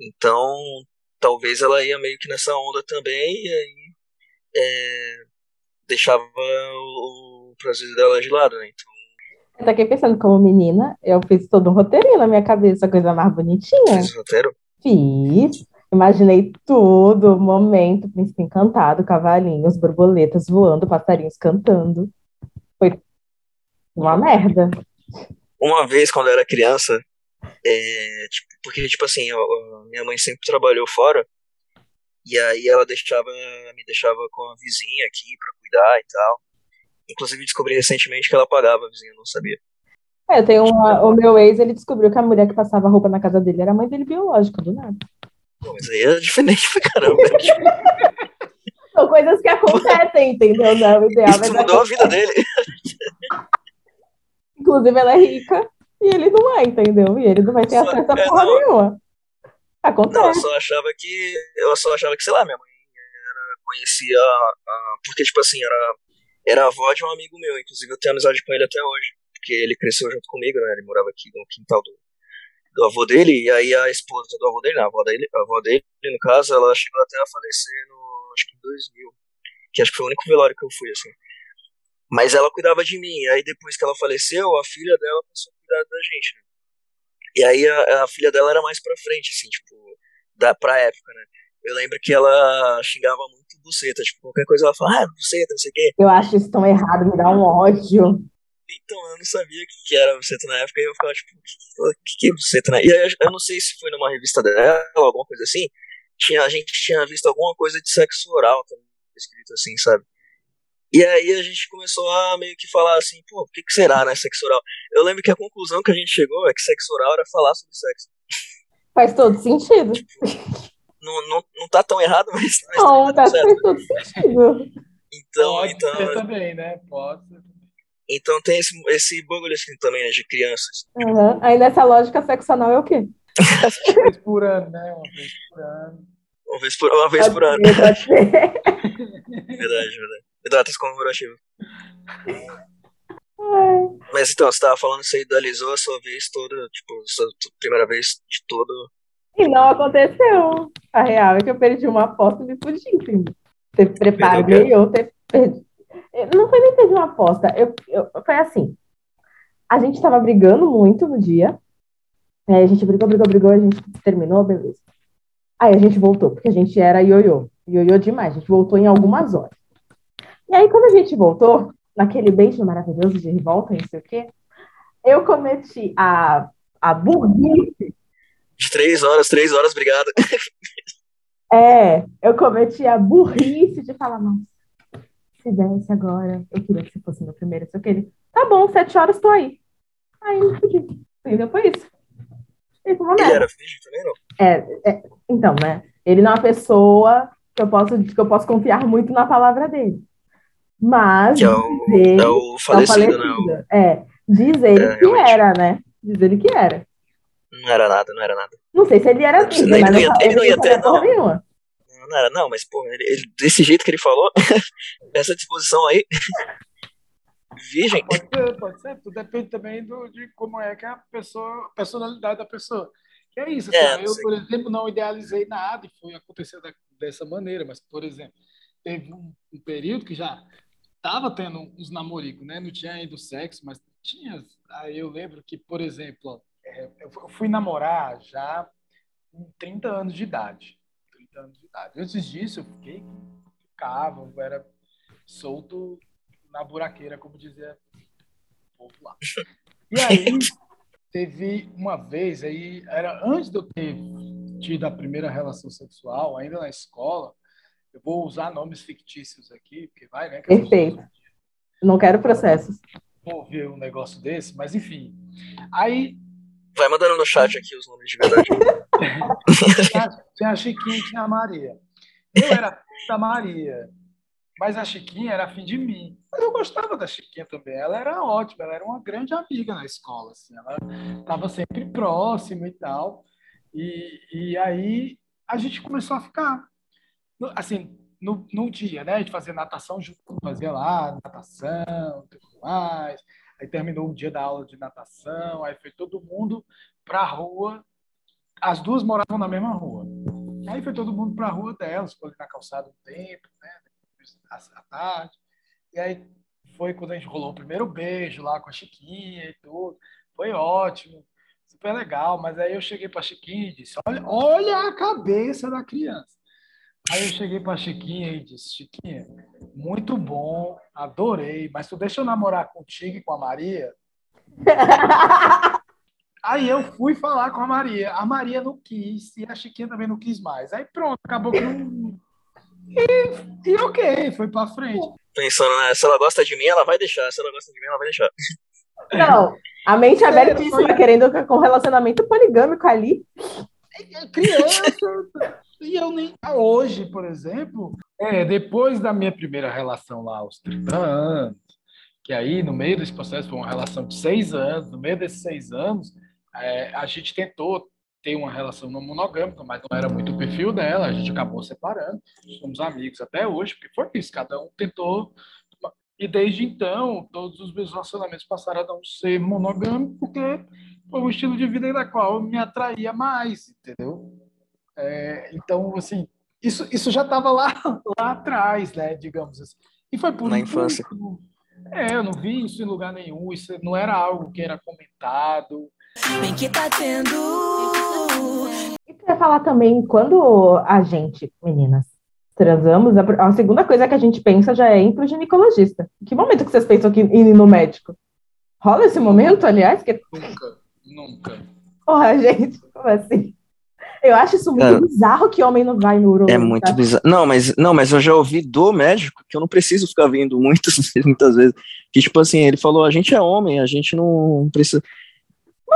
Então, talvez ela ia meio que nessa onda também, e aí é, deixava o, o prazer dela de lado, né? Então, eu aqui pensando como menina, eu fiz todo um roteirinho na minha cabeça, coisa mais bonitinha. Fiz roteiro? Fiz. Imaginei tudo, momento, príncipe encantado, cavalinhos, borboletas voando, passarinhos cantando. Foi uma merda. Uma vez, quando eu era criança, é, tipo, porque, tipo assim, eu, minha mãe sempre trabalhou fora, e aí ela deixava, me deixava com a vizinha aqui pra cuidar e tal. Inclusive descobri recentemente que ela pagava a vizinha, não sabia. É, eu tenho uma, o meu ex, ele descobriu que a mulher que passava roupa na casa dele era a mãe dele biológica, do nada. Pô, mas aí é diferente pra caramba. São coisas que acontecem, entendeu? Não, o ideal Isso mudou a vida dele. Inclusive, ela é rica e ele não é, entendeu? E ele não vai ter acesso a é, porra não. nenhuma. Acontece. Não, eu só achava que. Eu só achava que, sei lá, minha mãe era, conhecia. A, porque, tipo assim, era. era a avó de um amigo meu, inclusive eu tenho amizade com ele até hoje, porque ele cresceu junto comigo, né? Ele morava aqui no quintal do, do avô dele, e aí a esposa do avô dele, a avó dele, a avó dele, no caso, ela chegou até a falecer no, acho que em 2000, que acho que foi o único velório que eu fui, assim. Mas ela cuidava de mim, e aí depois que ela faleceu, a filha dela passou a cuidar da gente, né? E aí a, a filha dela era mais pra frente, assim, tipo, da, pra época, né? Eu lembro que ela xingava muito buceta, tipo, qualquer coisa ela falava, ah, buceta, não sei o quê. Eu acho isso tão errado, me dá um ódio. Então, eu não sabia o que era buceta na época, e eu ficava tipo, o que, que é buceta na E aí, eu não sei se foi numa revista dela ou alguma coisa assim, tinha, a gente tinha visto alguma coisa de sexo oral também, escrito assim, sabe? E aí a gente começou a meio que falar assim, pô, o que, que será, né, sexo oral? Eu lembro que a conclusão que a gente chegou é que sexo oral era falar sobre sexo. Faz todo sentido. Não, não, não tá tão errado, mas, mas Não, tá tá, certo. faz todo sentido. Então, Pode então, ser também, né? Pode ser. então tem esse, esse bagulho assim também, né, de crianças. Uhum. Aí nessa lógica, sexo anal é o quê? Uma vez por ano, né? Uma vez por ano. Uma vez por, uma vez Pode por ano. ser. Verdade, verdade. Datas comemorativas. Mas então, você tava falando que você idealizou a sua vez toda, tipo, sua primeira vez de todo. E não aconteceu. A real é que eu perdi uma aposta e me fudi, entendeu? Ter preparei ou ter perdido. Não foi nem perder uma aposta. Eu, eu, foi assim. A gente tava brigando muito no dia. Aí a gente brigou, brigou, brigou, a gente terminou, beleza. Aí a gente voltou, porque a gente era ioiô. Ioiô demais, a gente voltou em algumas horas. E aí, quando a gente voltou, naquele beijo maravilhoso de volta, não sei o quê, eu cometi a, a burrice De três horas, três horas, obrigado. É, eu cometi a burrice de falar, nossa, se desse agora, eu queria que você fosse meu primeiro, só que ele, tá bom, sete horas, tô aí. Aí eu fudi. Entendeu? Foi isso. E Ele era virgem também, não? É, é, então, né? Ele não é uma pessoa que eu posso, que eu posso confiar muito na palavra dele. Mas Que é o, diz ele, é o falecido, né? O- falecido. É, diz ele É, que realmente. era, né? Diz ele que era. Não era nada, não era nada. Não sei se ele era Ele virgem, não mas ia- não, ele não ia ter, não. nenhuma. Não, não era, não, mas, pô, ele, ele- desse jeito que ele falou, essa disposição aí. Virgem? Pode ser, pode ser. Tudo depende também do, de como é que a pessoa, a personalidade da pessoa. Que é isso. assim, É, não eu, sei. por exemplo, não idealizei nada e foi acontecer da- dessa maneira. Mas, por exemplo, teve um, um período que já estava tendo uns namoricos, né? Não tinha ainda o sexo, mas tinha. Aí eu lembro que, por exemplo, é, eu fui namorar já com 30 anos de idade. 30 anos de idade. Antes disso, eu fiquei, ficava, eu era solto na buraqueira, como dizia o povo lá. E aí, teve uma vez, aí, era antes de eu ter tido a primeira relação sexual, ainda na escola, eu vou usar nomes fictícios aqui, porque vai, né? Perfeito. pessoas Não quero processos. vão ver um negócio desse, mas enfim. Aí, Vai mandando no chat aqui os nomes de verdade. tinha a Chiquinha e tinha a Maria. Eu era filho da Maria, mas a Chiquinha era afim de mim. Mas eu gostava da Chiquinha também. Ela era ótima, ela era uma grande amiga na escola. Assim. Ela estava sempre próxima e tal. E, e aí a gente começou a ficar. Assim, no, no dia, né? Gente fazia natação junto, fazia lá natação, tudo mais. Aí terminou o dia da aula de natação, aí foi todo mundo para a rua. As duas moravam na mesma rua. Aí foi todo mundo para a rua delas, ficou ali na calçada um tempo, né? Depois, à tarde. E aí foi quando a gente rolou o primeiro beijo lá com a Chiquinha e tudo. Foi ótimo, super legal. Mas aí eu cheguei para a Chiquinha e disse: olha, olha a cabeça da criança. Aí eu cheguei para a Chiquinha e disse: Chiquinha, muito bom, adorei, mas tu deixa eu namorar contigo e com a Maria? Aí eu fui falar com a Maria. A Maria não quis e a Chiquinha também não quis mais. Aí pronto, acabou que não. E, e ok, foi pra frente. Pensando, né? Se ela gosta de mim, ela vai deixar. Se ela gosta de mim, ela vai deixar. Não, a mente É, abertíssima, foi- querendo com relacionamento poligâmico ali. É criança. E eu nem. Hoje, por exemplo, é, depois da minha primeira relação lá, aos 30 anos, que aí no meio desse processo foi uma relação de seis anos, no meio desses seis anos, é, a gente tentou ter uma relação não monogâmica, mas não era muito o perfil dela, a gente acabou separando, somos amigos até hoje, porque foi isso, cada um tentou E desde então, todos os meus relacionamentos passaram a não ser monogâmicos, porque foi um estilo de vida da qual me atraía mais, entendeu? É, então, assim, isso, isso já estava lá, lá atrás, né, digamos assim. E foi por Na infância. É, eu não vi isso em lugar nenhum, isso não era algo que era comentado. Bem que tá tendo. E para falar também, quando a gente, meninas, transamos, a, a segunda coisa que a gente pensa já é ir pro ginecologista. Que momento que vocês pensam que ir no médico? Rola esse momento, aliás? Que... Nunca, nunca. Porra, gente, como assim? Eu acho isso muito Cara, bizarro que homem não vai no urologista. É muito bizarro. Não, mas não, mas eu já ouvi do médico que eu não preciso ficar vindo muitas, muitas vezes. Que tipo assim, ele falou: a gente é homem, a gente não precisa.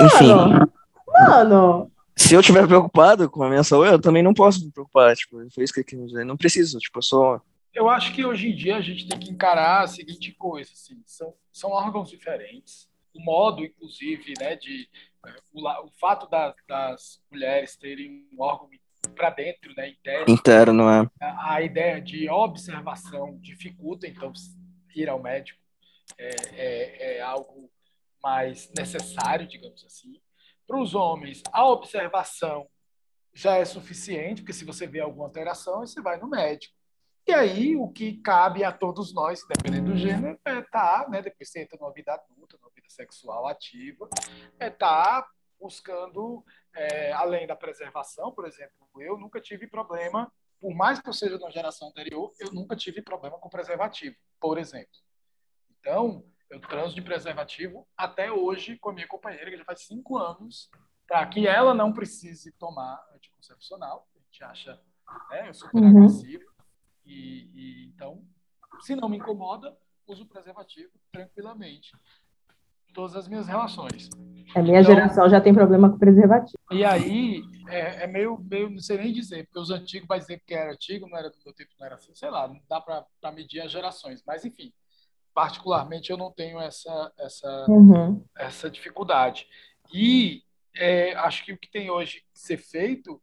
Enfim, Mano, mano, se eu estiver preocupado com a minha saúde, eu também não posso me preocupar. Tipo, foi isso que ele quis dizer. Não preciso, tipo, eu sou. Eu acho que hoje em dia a gente tem que encarar a seguinte coisa, assim, são, são órgãos diferentes. O modo, inclusive, né, de eh, o, o fato da- das mulheres terem um órgão para dentro, né, interno, interno, é. a, a ideia de observação dificulta, então, ir ao médico é, é, é algo mais necessário, digamos assim. Para os homens, a observação já é suficiente, porque se você vê alguma alteração, você vai no médico. E aí, o que cabe a todos nós, dependendo do gênero, é estar, né, depois você entra numa vida adulta, sexual ativa, é estar buscando, é, além da preservação, por exemplo, eu nunca tive problema, por mais que eu seja de uma geração anterior, eu nunca tive problema com preservativo, por exemplo. Então, eu transo de preservativo até hoje com a minha companheira, que já faz cinco anos, para que ela não precise tomar anticoncepcional. A gente acha né, super Uhum. agressivo. E, e, então, se não me incomoda, uso preservativo tranquilamente. Todas as minhas relações. a minha Então- geração já tem problema com preservativo. E aí, é, é meio, meio, não sei nem dizer, porque os antigos vai dizer que era antigo, não era do meu tempo, não era assim, sei lá, não dá para medir as gerações. Mas, enfim, particularmente eu não tenho essa, essa, Uhum. essa dificuldade. E é, acho que o que tem hoje que ser feito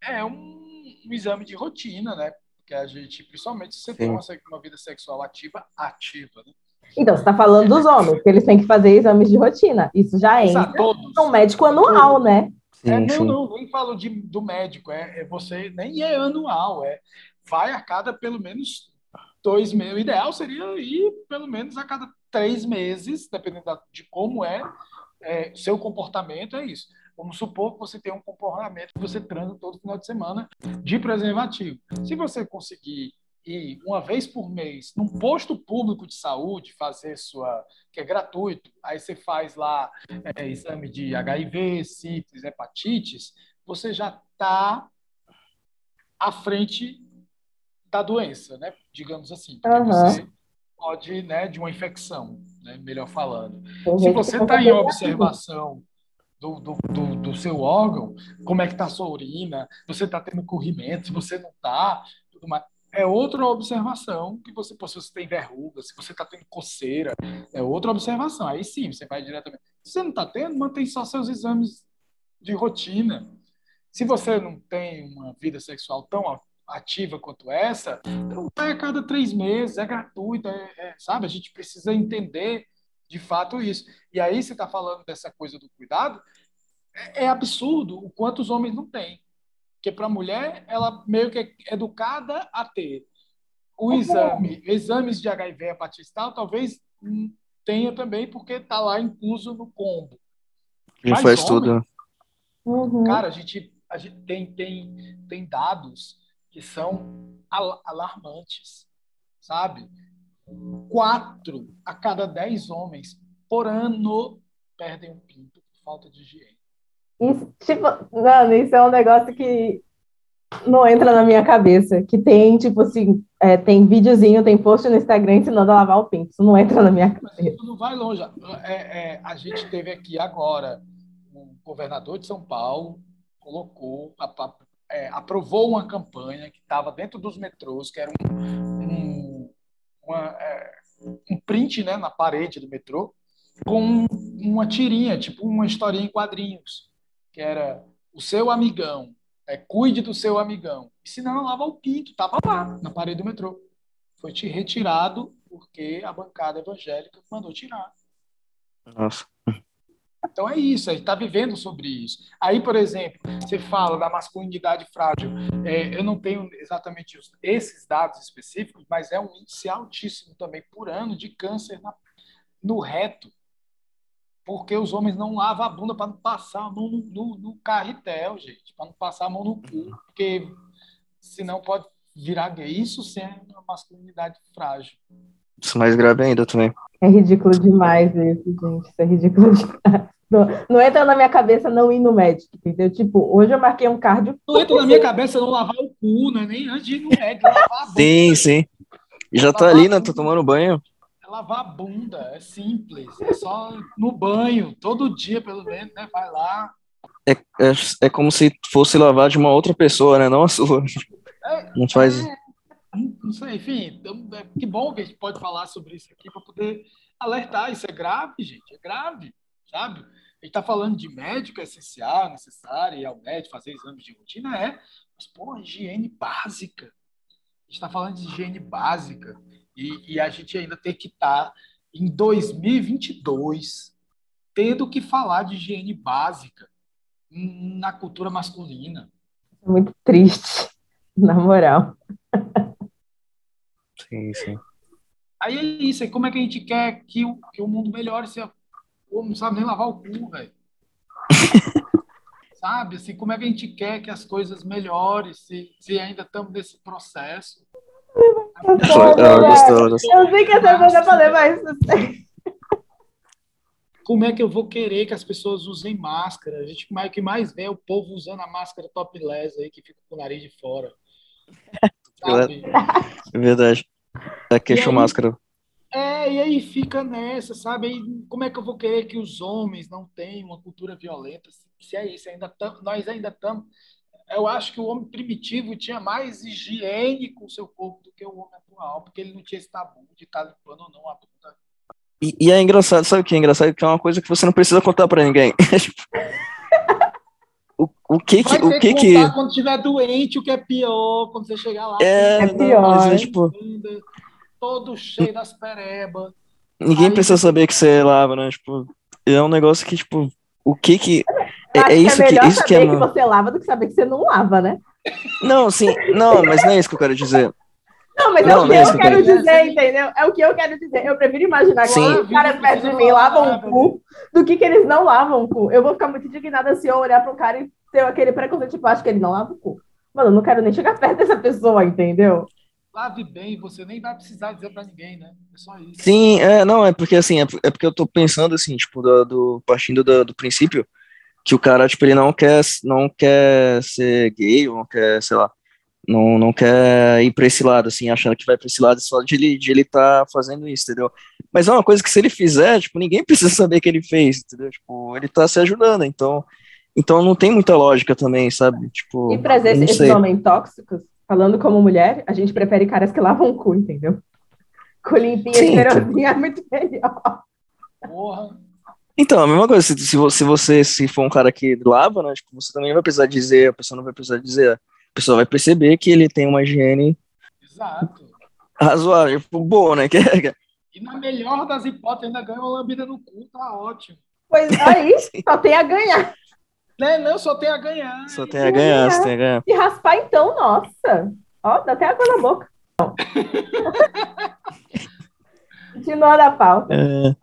é um, um exame de rotina, né? Porque a gente, principalmente se você tem Sim. uma, se- uma vida sexual ativa, ativa, né? Então, você está falando dos homens, que eles têm que fazer exames de rotina. Isso já entra no médico anual, né? É, Sim, não, sim. não, nem falo de, do médico, é, é você, nem é anual, é vai a cada pelo menos dois meses. O ideal seria ir pelo menos a cada três meses, dependendo da- de como é, é, seu comportamento, é isso. Vamos supor que você tem um comportamento que você transa todo final de semana de preservativo. Se você conseguir ir uma vez por mês num posto público de saúde, fazer sua. que é gratuito, aí você faz lá é, exame de HIV, sífilis, hepatites, você já está à frente da doença, né? Digamos assim. Porque Aham. você pode, né, de uma infecção, né? melhor falando. Tem Se você está em observação do, do, do, do seu órgão, como é que está a sua urina, você está tendo corrimento, se você não está, tudo mais. É outra observação que você, se você tem verruga, se você está tendo coceira, é outra observação. Aí sim, você vai diretamente. Se você não está tendo, mantém só seus exames de rotina. Se você não tem uma vida sexual tão ativa quanto essa, então vai a cada três meses, é gratuito, é- é, sabe? A gente precisa entender de fato isso. E aí você está falando dessa coisa do cuidado, é, é absurdo o quanto os homens não têm. Porque para a mulher, ela meio que é educada a ter o exame, exames de HIV hepatite tal, talvez tenha também, porque está lá incluso no combo. Mas faz homem, tudo. Uhum. Cara, a gente, a gente tem, tem, tem dados que são al- alarmantes, sabe? Quatro a cada dez homens por ano perdem um pinto por falta de higiene. Isso, tipo, mano, isso é um negócio que não entra na minha cabeça. Que tem, tipo assim, é, tem videozinho, tem post no Instagram ensinando a lavar o pinto. Isso não entra na minha cabeça. isso não vai longe. É, é, a gente teve aqui agora o governador de São Paulo colocou, a- a- é, aprovou uma campanha que estava dentro dos metrôs, que era um, um, uma, é, um print né, na parede do metrô, com uma tirinha, tipo uma historinha em quadrinhos, que era o seu amigão, é, cuide do seu amigão. E se não, lava o pinto, estava lá, na parede do metrô. foi te retirado porque a bancada evangélica mandou tirar. Nossa. Então é isso, a gente está vivendo sobre isso. Aí, por exemplo, você fala da masculinidade frágil. É, eu não tenho exatamente os, esses dados específicos, mas é um índice altíssimo também por ano de câncer na, no reto. Porque os homens não lavam a bunda para não passar a mão no, no, no carretel, gente, para não passar a mão no cu, porque senão pode virar gay. Isso sim é uma masculinidade frágil. Isso é mais grave ainda também. É ridículo demais isso, gente. Isso é ridículo demais. Não, não entra na minha cabeça não ir no médico, entendeu? Tipo, hoje eu marquei um cardio. Não entra na minha cabeça não lavar o cu, né? Nem antes de ir no médico, lavar a bunda. Sim, sim. E já tá ali, né? Tô tomando banho. Lavar a bunda, é simples. É só no banho, todo dia, pelo menos, né? Vai lá. É, é, é como se fosse lavar de uma outra pessoa, né? Não a sua. É, Não faz. é, não sei, enfim, então, é, que bom que a gente pode falar sobre isso aqui para poder alertar. Isso é grave, gente, é grave, sabe? A gente está falando de médico é essencial, necessário, ir ao médico, fazer exames de rotina, é, mas, pô, higiene básica. A gente está falando de higiene básica e, e a gente ainda tem que estar em 2022 tendo que falar de higiene básica na cultura masculina. É muito triste, na moral. Sim, sim. Aí é isso, aí como é que a gente quer que o, que o mundo melhore se o homem não sabe nem lavar o cu, velho? sabe, assim, como é que a gente quer que as coisas melhorem se, se ainda estamos nesse processo? Ela ela gostou, ela gostou. Eu sei que essa coisa é pra levar isso. Como é que eu vou querer que as pessoas usem máscara? A gente mais- o que mais vê é o povo usando a máscara topless aí, que fica com o nariz de fora. Sabe? É verdade. É queixo E aí? máscara. É, e aí fica nessa, sabe? Aí, como é que eu vou querer que os homens não tenham uma cultura violenta? Se, se é isso, ainda tam, nós ainda estamos. Eu acho que o homem primitivo tinha mais higiene com o seu corpo do que o homem atual, porque ele não tinha esse tabu de estar limpando ou não a bunda. E, e é engraçado, sabe o que é engraçado? Que é uma coisa que você não precisa contar pra ninguém. O, o que que, o que que quando estiver doente, o que é pior, quando você chegar lá, É, É pior. mas é, tipo, bunda, todo cheio das perebas. ninguém Aí- precisa saber que você lava, né? Tipo, é um negócio que, tipo, o que que... Eu É, acho é isso que é que, melhor isso que saber é... que você lava do que saber que você não lava, né? Não, sim, não, mas não é isso que eu quero dizer. Não, mas é Não, o que não é eu que eu quero quero dizer, dizer. entendeu? É o que eu quero dizer. Eu prefiro imaginar que os caras perto de mim lavam o cu do que que eles não lavam o cu. Eu vou ficar muito indignada se eu olhar para um cara e ter aquele preconceito, tipo, acho que ele não lava o cu. Mano, eu não quero nem chegar perto dessa pessoa, entendeu? Lave bem, você nem vai precisar dizer pra ninguém, né? É só isso. Sim, é, não, é porque assim, é, é porque eu tô pensando assim, tipo, do, do- partindo do, do princípio que o cara, tipo, ele não quer, não quer ser gay, ou não quer, sei lá, não, não quer ir pra esse lado, assim, achando que vai pra esse lado só de ele, de ele tá fazendo isso, entendeu? Mas é uma coisa que se ele fizer, tipo, ninguém precisa saber que ele fez, entendeu? Tipo, ele tá se ajudando, então, então não tem muita lógica também, sabe? Tipo, E pra esses homens tóxicos, falando como mulher, a gente prefere caras que lavam o cu, entendeu? Com limpinha, Sim. cheirosinha é muito melhor. Porra. Então, a mesma coisa, se, se vo- se você se for um cara que lava, né, tipo, você também vai precisar dizer, a pessoa não vai precisar dizer, a pessoa vai perceber que ele tem uma higiene Exato. razoável, tipo, boa, né, que é- E na melhor das hipóteses, ainda ganha uma lambida no cu, tá ótimo. Pois aí, só tem a ganhar. Né? Não, só tem a ganhar. só tem a ganhar, só tem a ganhar. Se raspar, então, nossa. Ó, dá até água na boca. Continuando a pauta. É,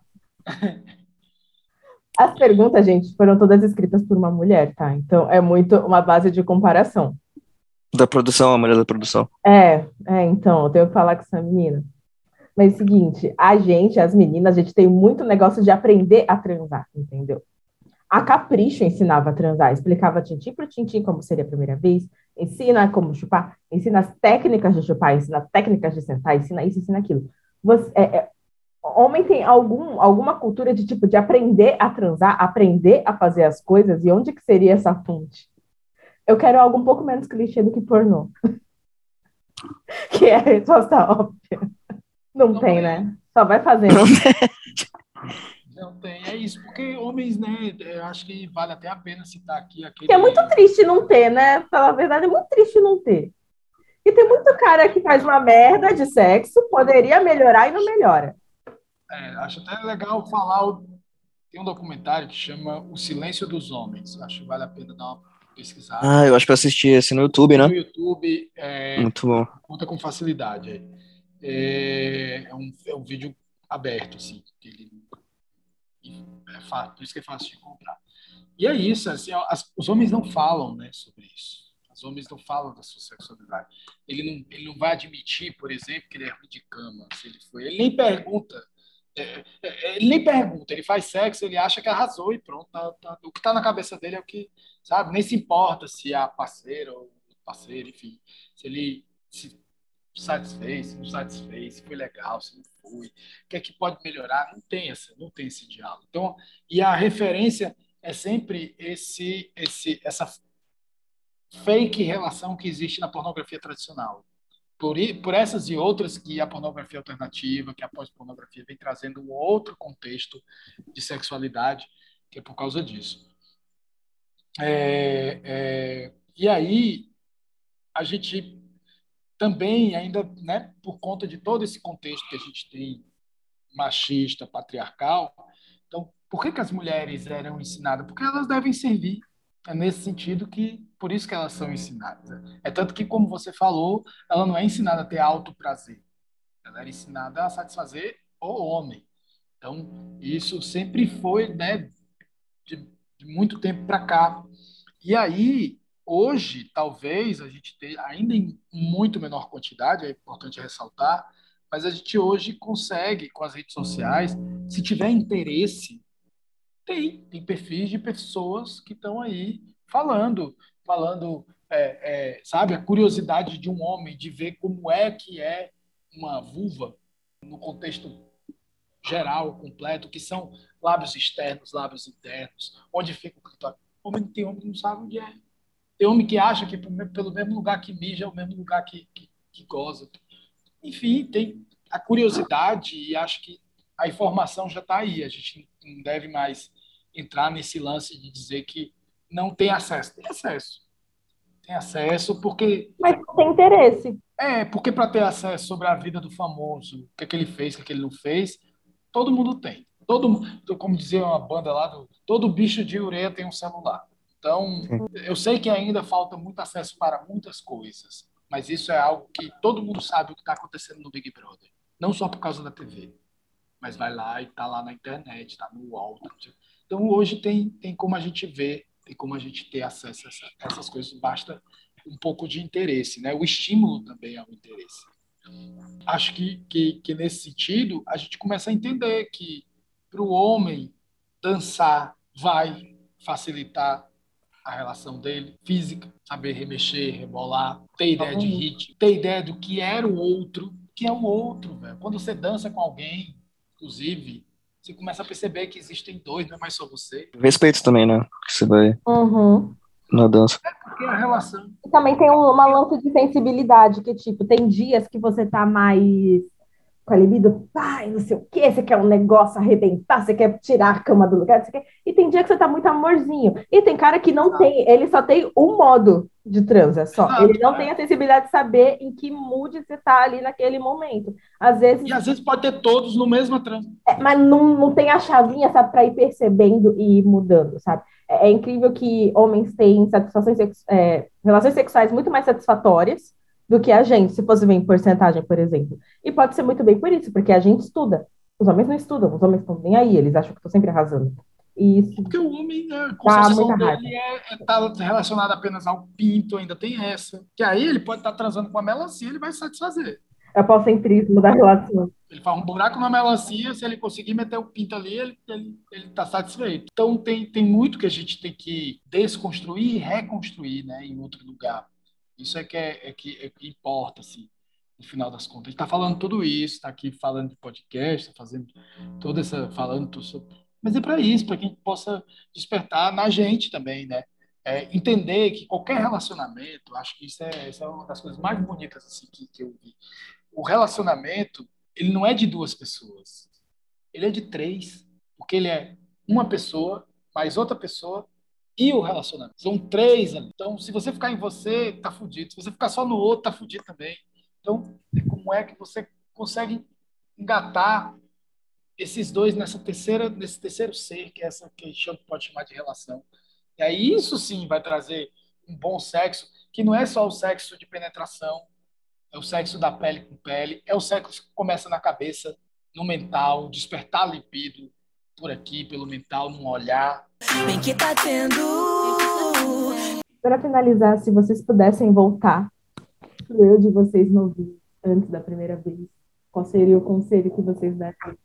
As perguntas, gente, foram todas escritas por uma mulher, tá? Então é muito uma base de comparação. da produção, a mulher da produção. É, é, então, eu tenho que falar com essa menina. Mas é o seguinte, a gente, as meninas, a gente tem muito negócio de aprender a transar, entendeu? A Capricho ensinava a transar, explicava tintim por tintim como seria a primeira vez, ensina como chupar, ensina as técnicas de chupar, ensina as técnicas de sentar, ensina isso, ensina aquilo. Você, é, é, homem tem algum, alguma cultura de tipo de aprender a transar, aprender a fazer as coisas, e onde que seria essa fonte? Eu quero algo um pouco menos clichê do que pornô. que é a resposta óbvia. Não, Não tem, tem. né? Só vai fazendo. Não tem, é isso. Porque homens, né, eu acho que vale até a pena citar aqui aquele... Que é muito triste não ter, né? Falar a verdade, é muito triste não ter. E tem muito cara que faz uma merda de sexo, poderia melhorar e não melhora. É, acho até legal falar. Tem um documentário que chama O Silêncio dos Homens. Acho que vale a pena dar uma pesquisada. Ah, eu acho que eu assisti esse no YouTube, né? No YouTube, é, Muito bom. conta com facilidade. É, é um, é um vídeo aberto, assim. que Ele, é fácil, por isso que é fácil de encontrar. E é isso, assim, as- os homens não falam né, sobre isso. Os homens não falam da sua sexualidade. Ele não, ele não vai admitir, por exemplo, que ele é ruim de cama. Se ele foi. Ele nem pergunta. É, é, ele nem pergunta, ele faz sexo, ele acha que arrasou e pronto. tá- tá- o que está na cabeça dele é o que, sabe? Nem se importa se é a parceira ou parceiro, enfim. Se ele se satisfez, se não satisfez, se foi legal, se não foi, o que é que pode melhorar, não tem essa, não tem esse diálogo. Então, e a referência é sempre esse, esse, essa fake relação que existe na pornografia tradicional. Por, por essas e outras que a pornografia alternativa, que a pós-pornografia vem trazendo um outro contexto de sexualidade, que é por causa disso. É, é, e aí, a gente também ainda, né, por conta de todo esse contexto que a gente tem machista, patriarcal, então, por que, que as mulheres eram ensinadas? Porque elas devem servir. É nesse sentido que, por isso que elas são ensinadas. É tanto que, como você falou, ela não é ensinada a ter alto prazer. Ela era ensinada a satisfazer o homem. Então, isso sempre foi, né, de, de muito tempo para cá. E aí, hoje, talvez a gente tenha, ainda em muito menor quantidade, é importante ressaltar, mas a gente hoje consegue, com as redes sociais, se tiver interesse, tem, tem perfis de pessoas que estão aí falando, falando, é, é, sabe, a curiosidade de um homem de ver como é que é uma vulva no contexto geral, completo, que são lábios externos, lábios internos, onde fica o clitóris. Homem, tem homem que não sabe onde é. Tem homem que acha que pelo mesmo lugar que mija é o mesmo lugar que, que, que goza. Enfim, tem a curiosidade e acho que a informação já está aí. A gente não deve mais entrar nesse lance de dizer que não tem acesso. Tem acesso. Tem acesso porque. Mas tem interesse. É, porque para ter acesso sobre a vida do famoso, o que, é que ele fez, o que, é que ele não fez, todo mundo tem. Todo, como dizia uma banda lá, do, todo bicho de ureia tem um celular. Então, eu sei que ainda falta muito acesso para muitas coisas, mas isso é algo que todo mundo sabe o que está acontecendo no Big Brother. Não só por causa da TV, mas vai lá e está lá na internet, está no UOL. Tá... Então, hoje tem, tem como a gente ver, tem como a gente ter acesso a essa, essas coisas. Basta um pouco de interesse, né? O estímulo também é o interesse. Acho que, que, que nesse sentido a gente começa a entender que para o homem dançar vai facilitar a relação dele física, saber remexer, rebolar, ter ideia de ritmo, ter ideia do que era o outro, que é o outro, velho. Quando você dança com alguém, inclusive, você começa a perceber que existem dois, não é mais só você. Respeito também, né? Que você vai Uhum. na dança. É porque a relação. E também tem um- uma lance de sensibilidade, que, tipo, tem dias que você tá mais com a libido, pai, não sei o quê, você quer um negócio arrebentar, você quer tirar a cama do lugar, você quer... e tem dia que você tá muito amorzinho. E tem cara que não Exato. tem, ele só tem um modo de transa só. Exato, ele não é. tem a sensibilidade de saber em que mood você tá ali naquele momento. Às vezes, E às vezes pode ter todos no mesmo trânsito. é, mas não, não tem a chavinha, sabe, para ir percebendo e ir mudando, sabe? É, é incrível que homens têm satisfações é, relações sexuais muito mais satisfatórias do que a gente, se fosse ver em porcentagem, por exemplo. E pode ser muito bem por isso, porque a gente estuda. Os homens não estudam, os homens estão nem aí, eles acham que estão sempre arrasando. E isso Porque o homem, né, a concepção muita dele é, é tá relacionada apenas ao pinto, ainda tem essa. Que aí ele pode estar transando com a melancia, ele vai satisfazer. é o palcentrismo da relação. Ele faz um buraco na melancia, se ele conseguir meter o pinto ali, ele está ele, ele tá satisfeito. Então tem, tem muito que a gente tem que desconstruir e reconstruir né, em outro lugar. Isso é que, é, é que, é que importa, assim, no final das contas. Ele está falando tudo isso, está aqui falando de podcast, está fazendo toda essa. falando tudo sobre. Mas é para isso, para que a gente possa despertar na gente também, né? É, entender que qualquer relacionamento, acho que isso é, isso é uma das coisas mais bonitas assim, que, que eu vi. O relacionamento, ele não é de duas pessoas, ele é de três, porque ele é uma pessoa mais outra pessoa e o relacionamento. São três ali. Então, se você ficar em você, tá fudido. Se você ficar só no outro, tá fudido também. Então, como é que você consegue engatar esses dois nessa terceira, nesse terceiro ser, que é essa que a gente pode chamar de relação? E aí, isso sim vai trazer um bom sexo, que não é só o sexo de penetração, é o sexo da pele com pele, é o sexo que começa na cabeça, no mental, despertar libido por aqui, pelo mental, num olhar. Bem que tá tendo. Para finalizar, se vocês pudessem voltar pro eu de vocês novinho, antes da primeira vez, qual seria o conselho que vocês dariam?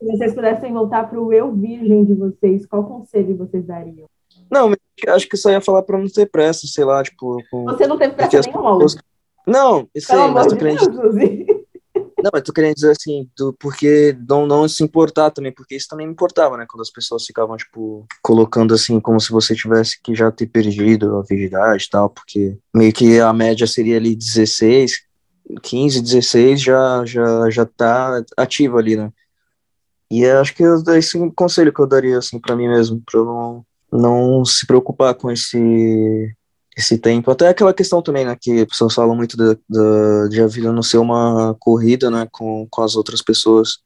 Se vocês pudessem voltar pro eu virgem de vocês, qual conselho vocês dariam? Não, mas acho que só ia falar pra não ter pressa, sei lá, tipo. Com... Você não teve pressa Porque nenhuma, pessoas- Não, isso Pelo aí, mas tô de Deus. Não, eu tô querendo dizer assim, do, porque não, não se importar também, porque isso também me importava, né? Quando as pessoas ficavam, tipo, colocando assim, como se você tivesse que já ter perdido a virgindade e tal, porque meio que a média seria ali 16, 15, 16 já, já, já tá ativo ali, né? E acho que eu- esse é um conselho que eu daria, assim, pra mim mesmo, pra eu não, não se preocupar com esse esse tempo. Até aquela questão também, né, que as pessoas falam muito da, da, de a vida não ser uma corrida, né, com, com as outras pessoas,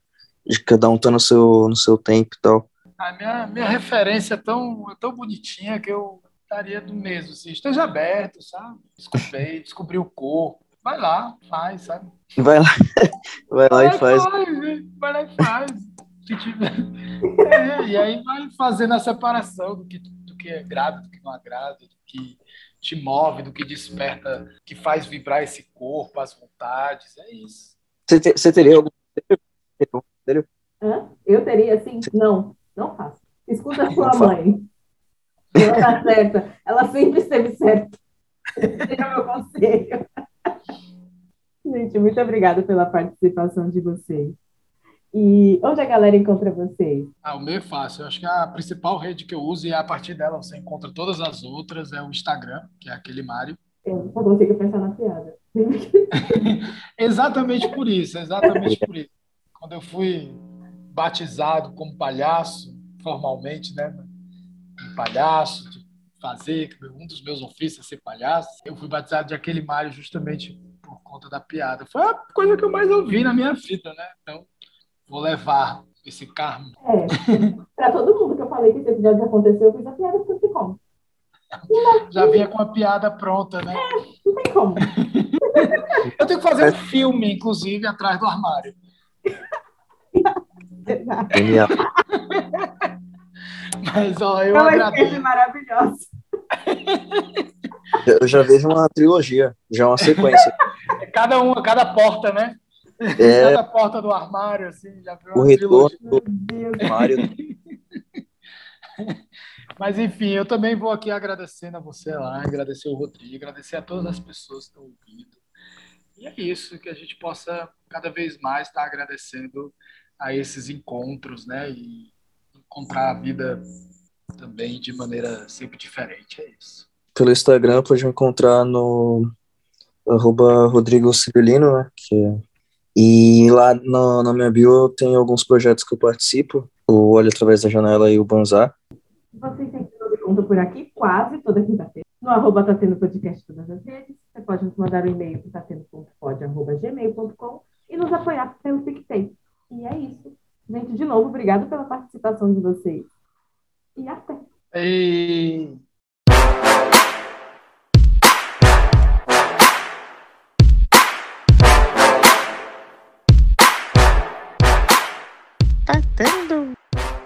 de cada um tá no seu, no seu tempo e tal. A minha, minha referência é tão, é tão bonitinha que eu estaria do mesmo. Assim, esteja aberto, sabe? Descobri, descobrir o corpo. Vai lá, faz, sabe? Vai lá, vai lá e faz. Vai lá e faz. É, e aí vai fazendo a separação do que, do que é grave, do que não agrada, do que te move, do que desperta, que faz vibrar esse corpo, as vontades. É isso. Você, te- você teria algum? Hã? Eu teria assim? Não, não faço. Escuta a sua Não faço. mãe. Ela tá certa. Ela sempre esteve certa. Esse é o meu conselho. Gente, muito obrigada pela participação de vocês. E onde a galera encontra vocês? Ah, o meu é fácil. Eu acho que a principal rede que eu uso e a partir dela você encontra todas as outras é o Instagram, que é aquele Mário. Eu só consigo pensar na piada. Exatamente por isso, exatamente por isso. Quando eu fui batizado como palhaço, formalmente, né? Um palhaço, de fazer, que um dos meus ofícios é ser palhaço, eu fui batizado de aquele Mário justamente por conta da piada. Foi a coisa que eu mais ouvi na minha vida, né? Então, vou levar esse karma. É, pra todo mundo que eu falei que esse episódio aconteceu, eu fiz a piada porque não tem como. Já vinha com a piada pronta, né? Não tem como. Eu tenho que fazer um filme, inclusive, atrás do armário. Genial. Mas, ó, eu Não agradeço. ser maravilhoso. Eu já vejo uma trilogia, já uma sequência. Cada uma, cada porta, né? É, porta do armário, assim, já viu o retorno Deus. do Mário. Mas, enfim, eu também vou aqui agradecendo a você lá, agradecer o Rodrigo, agradecer a todas as pessoas que estão ouvindo. E é isso, que a gente possa cada vez mais estar agradecendo a esses encontros, né? E encontrar a vida também de maneira sempre diferente. É isso. Pelo Instagram pode me encontrar no arroba Rodrigo Cirilino, né? Que é- E lá no, na minha bio tem alguns projetos que eu participo, o Olho Através da Janela e o Banzar. Vocês sempre nos encontram por aqui, quase toda quinta-feira. No arroba tá tendo podcast todas as redes. Você pode nos mandar um e-mail para tatendo.pod.gmail.com e nos apoiar pelo PicPay. E é isso. Gente, de novo, obrigado pela participação de vocês. E até! E Nintendo.